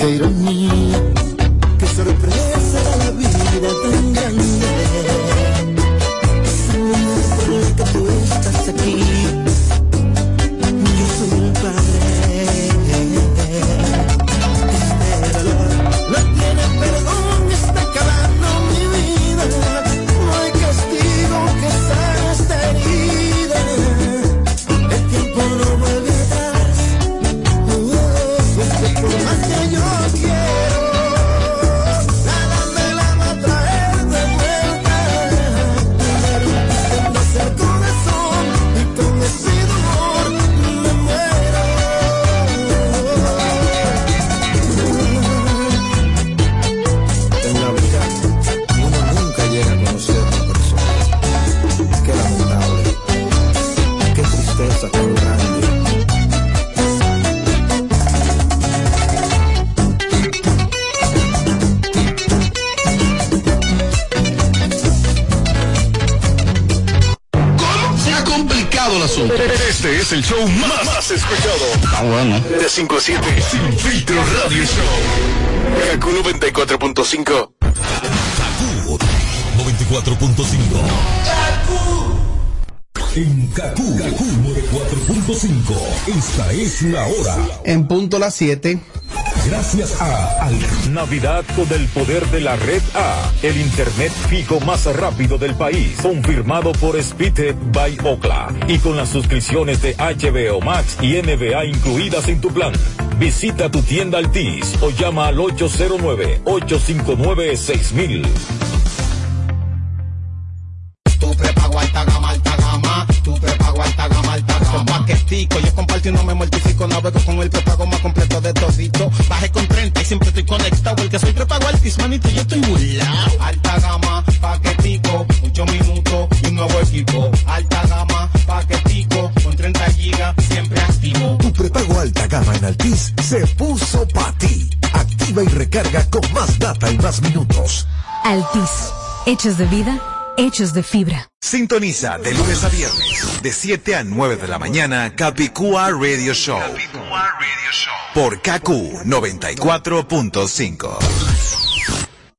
Ironía, qué show más, más escuchado. Ah, bueno. De 5 a 7. Sin filtro radio show. Kaku 94.5. 94.5. En Kaku, Kaku 94.5. Esta es la hora. En punto las 7. Gracias a Al Navidad con el poder de la red A, el internet fijo más rápido del país, confirmado por Speedtech by Okla y con las suscripciones de HBO Max y NBA incluidas en tu plan. Visita tu tienda Altis o llama al 809-859-6000. Tu prepago alta gama, alta gama. Tu prepago alta gama, alta gama. Con paquetico, yo comparto y no me mortifico. Navego con el prepago más todito. Bajé con 30 y siempre estoy conectado. El que soy prepago altis, manito, yo estoy burlao. Alta gama, paquetico, 8 minutos y un nuevo equipo. Alta gama, paquetico, con 30 gigas, siempre activo. Tu prepago alta gama en Altis se puso para ti. Activa y recarga con más data y más minutos. Altis. Hechos de vida, hechos de fibra. Sintoniza de lunes a viernes, de 7 a 9 de la mañana, Capicúa Radio Show. Por KQ 94.5.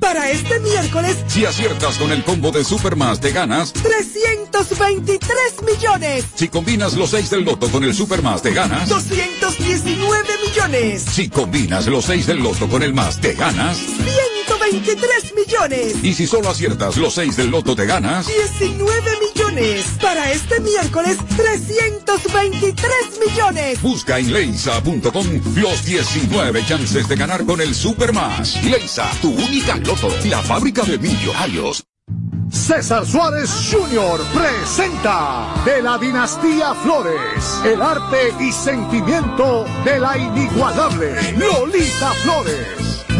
Para este miércoles, Si aciertas con el combo de Supermas, te ganas. 323 millones, Si combinas los 6 del loto con el Supermas, te ganas. 219 millones, Si combinas los 6 del loto con el más, te ganas. 123 millones, Y si solo aciertas los 6 del loto, te ganas. 19 millones. Para este miércoles, 323 millones. Busca en leisa.com los 19 chances de ganar con el Supermas. Leisa, tu única loto. La fábrica de millonarios. César Suárez Jr. presenta de la dinastía Flores el arte y sentimiento de la inigualable Lolita Flores.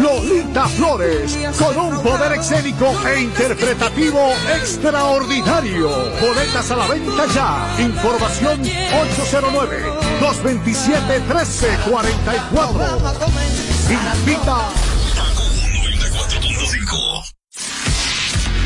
Lolita Flores, con un poder escénico e interpretativo extraordinario. Boletas a la venta ya. Información 809-227-1344. Invita.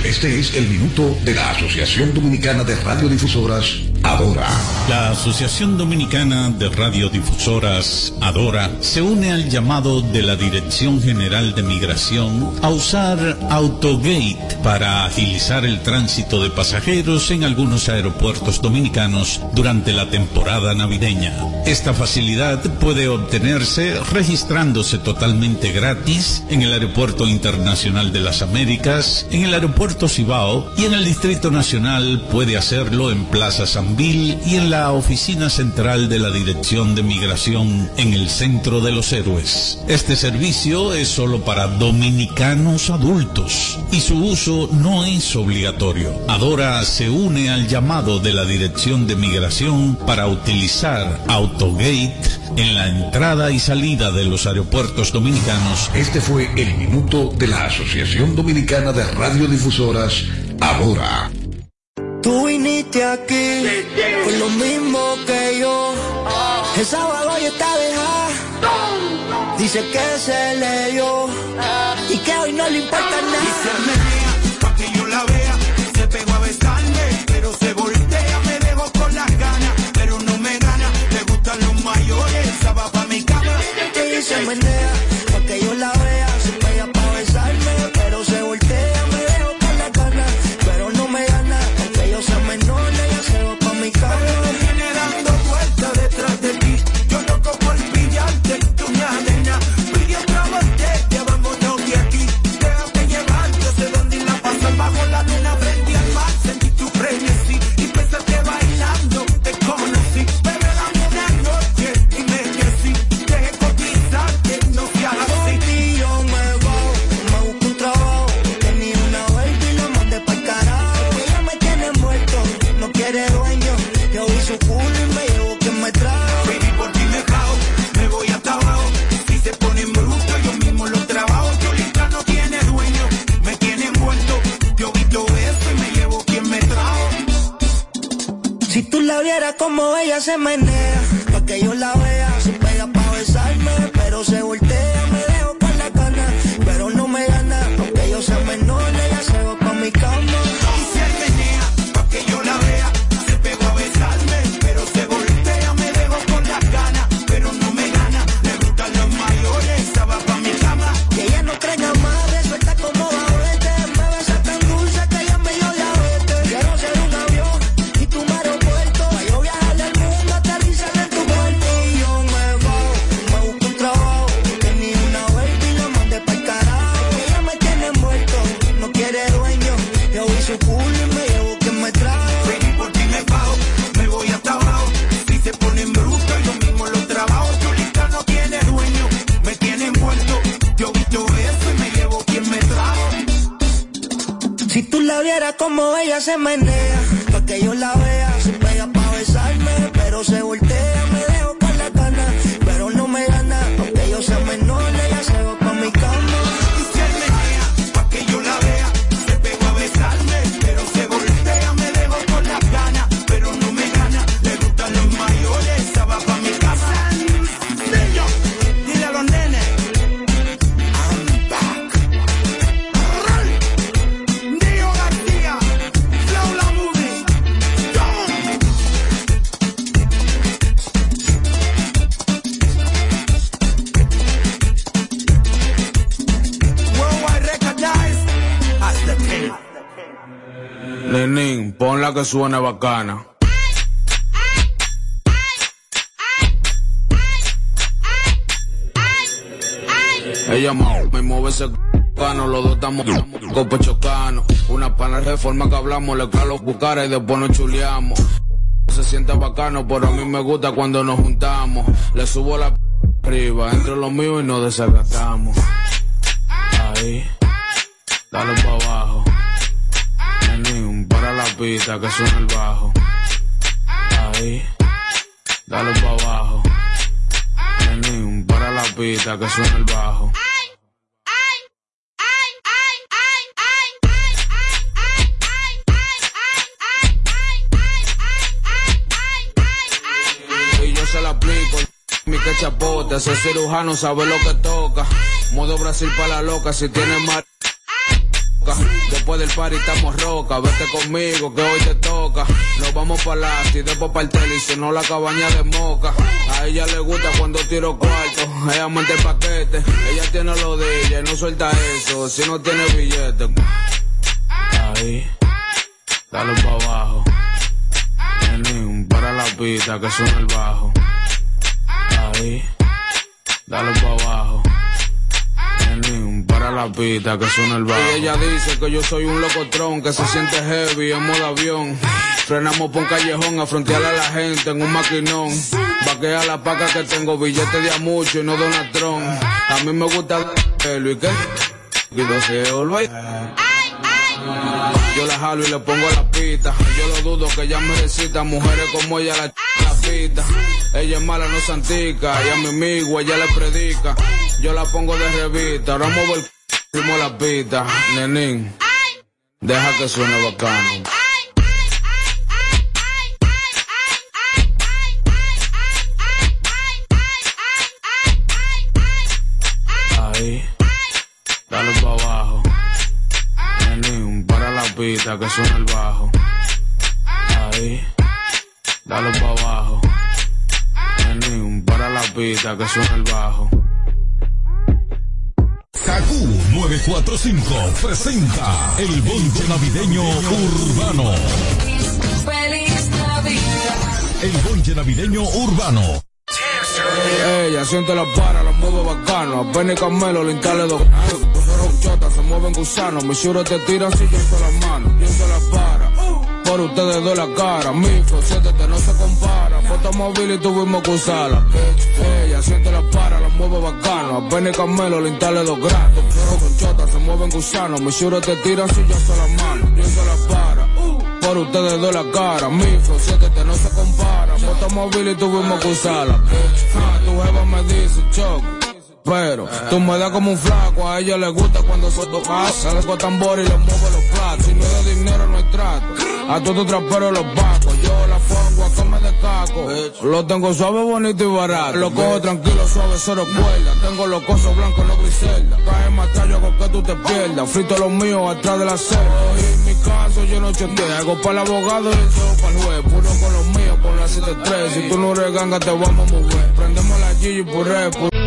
Este es el minuto de la Asociación Dominicana de Radiodifusoras, Adora. La Asociación Dominicana de Radiodifusoras, Adora, se une al llamado de la Dirección General de Migración a usar Autogate para agilizar el tránsito de pasajeros en algunos aeropuertos dominicanos durante la temporada navideña. Esta facilidad puede obtenerse registrándose totalmente gratis en el Aeropuerto Internacional de las Américas, en el Aeropuerto Cibao y en el Distrito Nacional puede hacerlo en Plaza Y en la oficina central de la Dirección de Migración en el Centro de los Héroes. Este servicio es solo para dominicanos adultos y su uso no es obligatorio. Adora se une al llamado de la Dirección de Migración para utilizar Autogate en la entrada y salida de los aeropuertos dominicanos. Este fue el minuto de la Asociación Dominicana de Radiodifusoras, Adora. Viniste aquí con lo mismo que yo. El sábado ya está dejada. Dice que se leyó y que hoy no le importa nada. Y se menea pa' que yo la vea. Se pegó a besarme, pero se voltea. Me dejó con las ganas, pero no me gana. Le gustan los mayores, esa va pa' mi cama. Y se menea que suene bacana. Ella me mueve ese cano, los dos estamos cope chocano. Una pana de forma que hablamos, le calo buscar y después nos chuleamos. Se siente bacano, pero a mí me gusta cuando nos juntamos. Le subo la p- arriba, entre los míos y nos desacatamos. Ahí, dale que suena el bajo. Ahí, dale pa' abajo. Nenín, para la pista que suena el bajo. Y yo se la aplico. Mi que chapote, ese cirujano sabe lo que toca. Modo Brasil para la loca, si tiene mar. Después del party estamos roca, vete conmigo que hoy te toca. Nos vamos para la y después para el tele y sonó la cabaña de moca. A ella le gusta cuando tiro cuarto, ella monta el paquete. Ella tiene lo de y no suelta eso, si no tiene billete. Ahí, dale pa' abajo. Nene, para la pista que suena el bajo. Ahí, dale pa' abajo. Para la pista que suena el bajo. Ella dice que yo soy un locotrón que se siente heavy en modo avión. Frenamos por un callejón a frontear a la gente en un maquinón. Vaquea la paca que tengo billete de a mucho y no Donatron. A mí me gusta el y qué. Y always. Yo la jalo y le pongo la pita. Yo lo dudo que ella me recita. Mujeres como ella la, la pita. Ella es mala, no santica. Y a mi amigo ella le predica. Yo la pongo de revista. Ahora muevo el c- la pita. Nenín. Deja que suene bacano. Ahí. Dale pa' abajo. Nene, para la pista que suena el bajo. Ahí, dale pa' abajo. Nene, para la pista que suena el bajo. Kaku 945 presenta el bonche navideño urbano. Feliz Navidad. El bonche navideño urbano. Ella siente la para, la mueve bacano. Apenas y Carmelo le instale dos. Chotas, se mueven gusanos. Mis churos te tiran si yo se las manos. Yo se la para. Por ustedes doy la cara. Micro, siéntete, no se compara. Foto móvil y tuvimos que usarla. Ella siente la para, mueve bacano. Apenas y Carmelo le instale dos gratos. Fueron chotas, se mueven gusanos. Mis churos te tiran si yo se las manos. Yo se la para. Por ustedes doy la cara, micro, siéntete, no se compara. Moto móvil y tuvimos que usarla. Ah, tu jeva me dice, choco. Pero tú me das como un flaco, a ella le gusta cuando soto pasa. Con tambor y le muevo los platos. Si no es de dinero, no hay trato. A todos trapero los bacos. Yo la Lo tengo suave, bonito y barato. Lo cojo tranquilo, suave, cero cuerda. Tengo los cosos blancos, no griselda. Cae matar, yo hago que tú te pierdas. Frito los míos atrás de la celda. Y en mi caso yo no cheteo. Hago para el abogado y el para el juez. Puro con los míos, con la 73. Si tú no eres ganga, te vamos a mover. Prendemos la Gigi por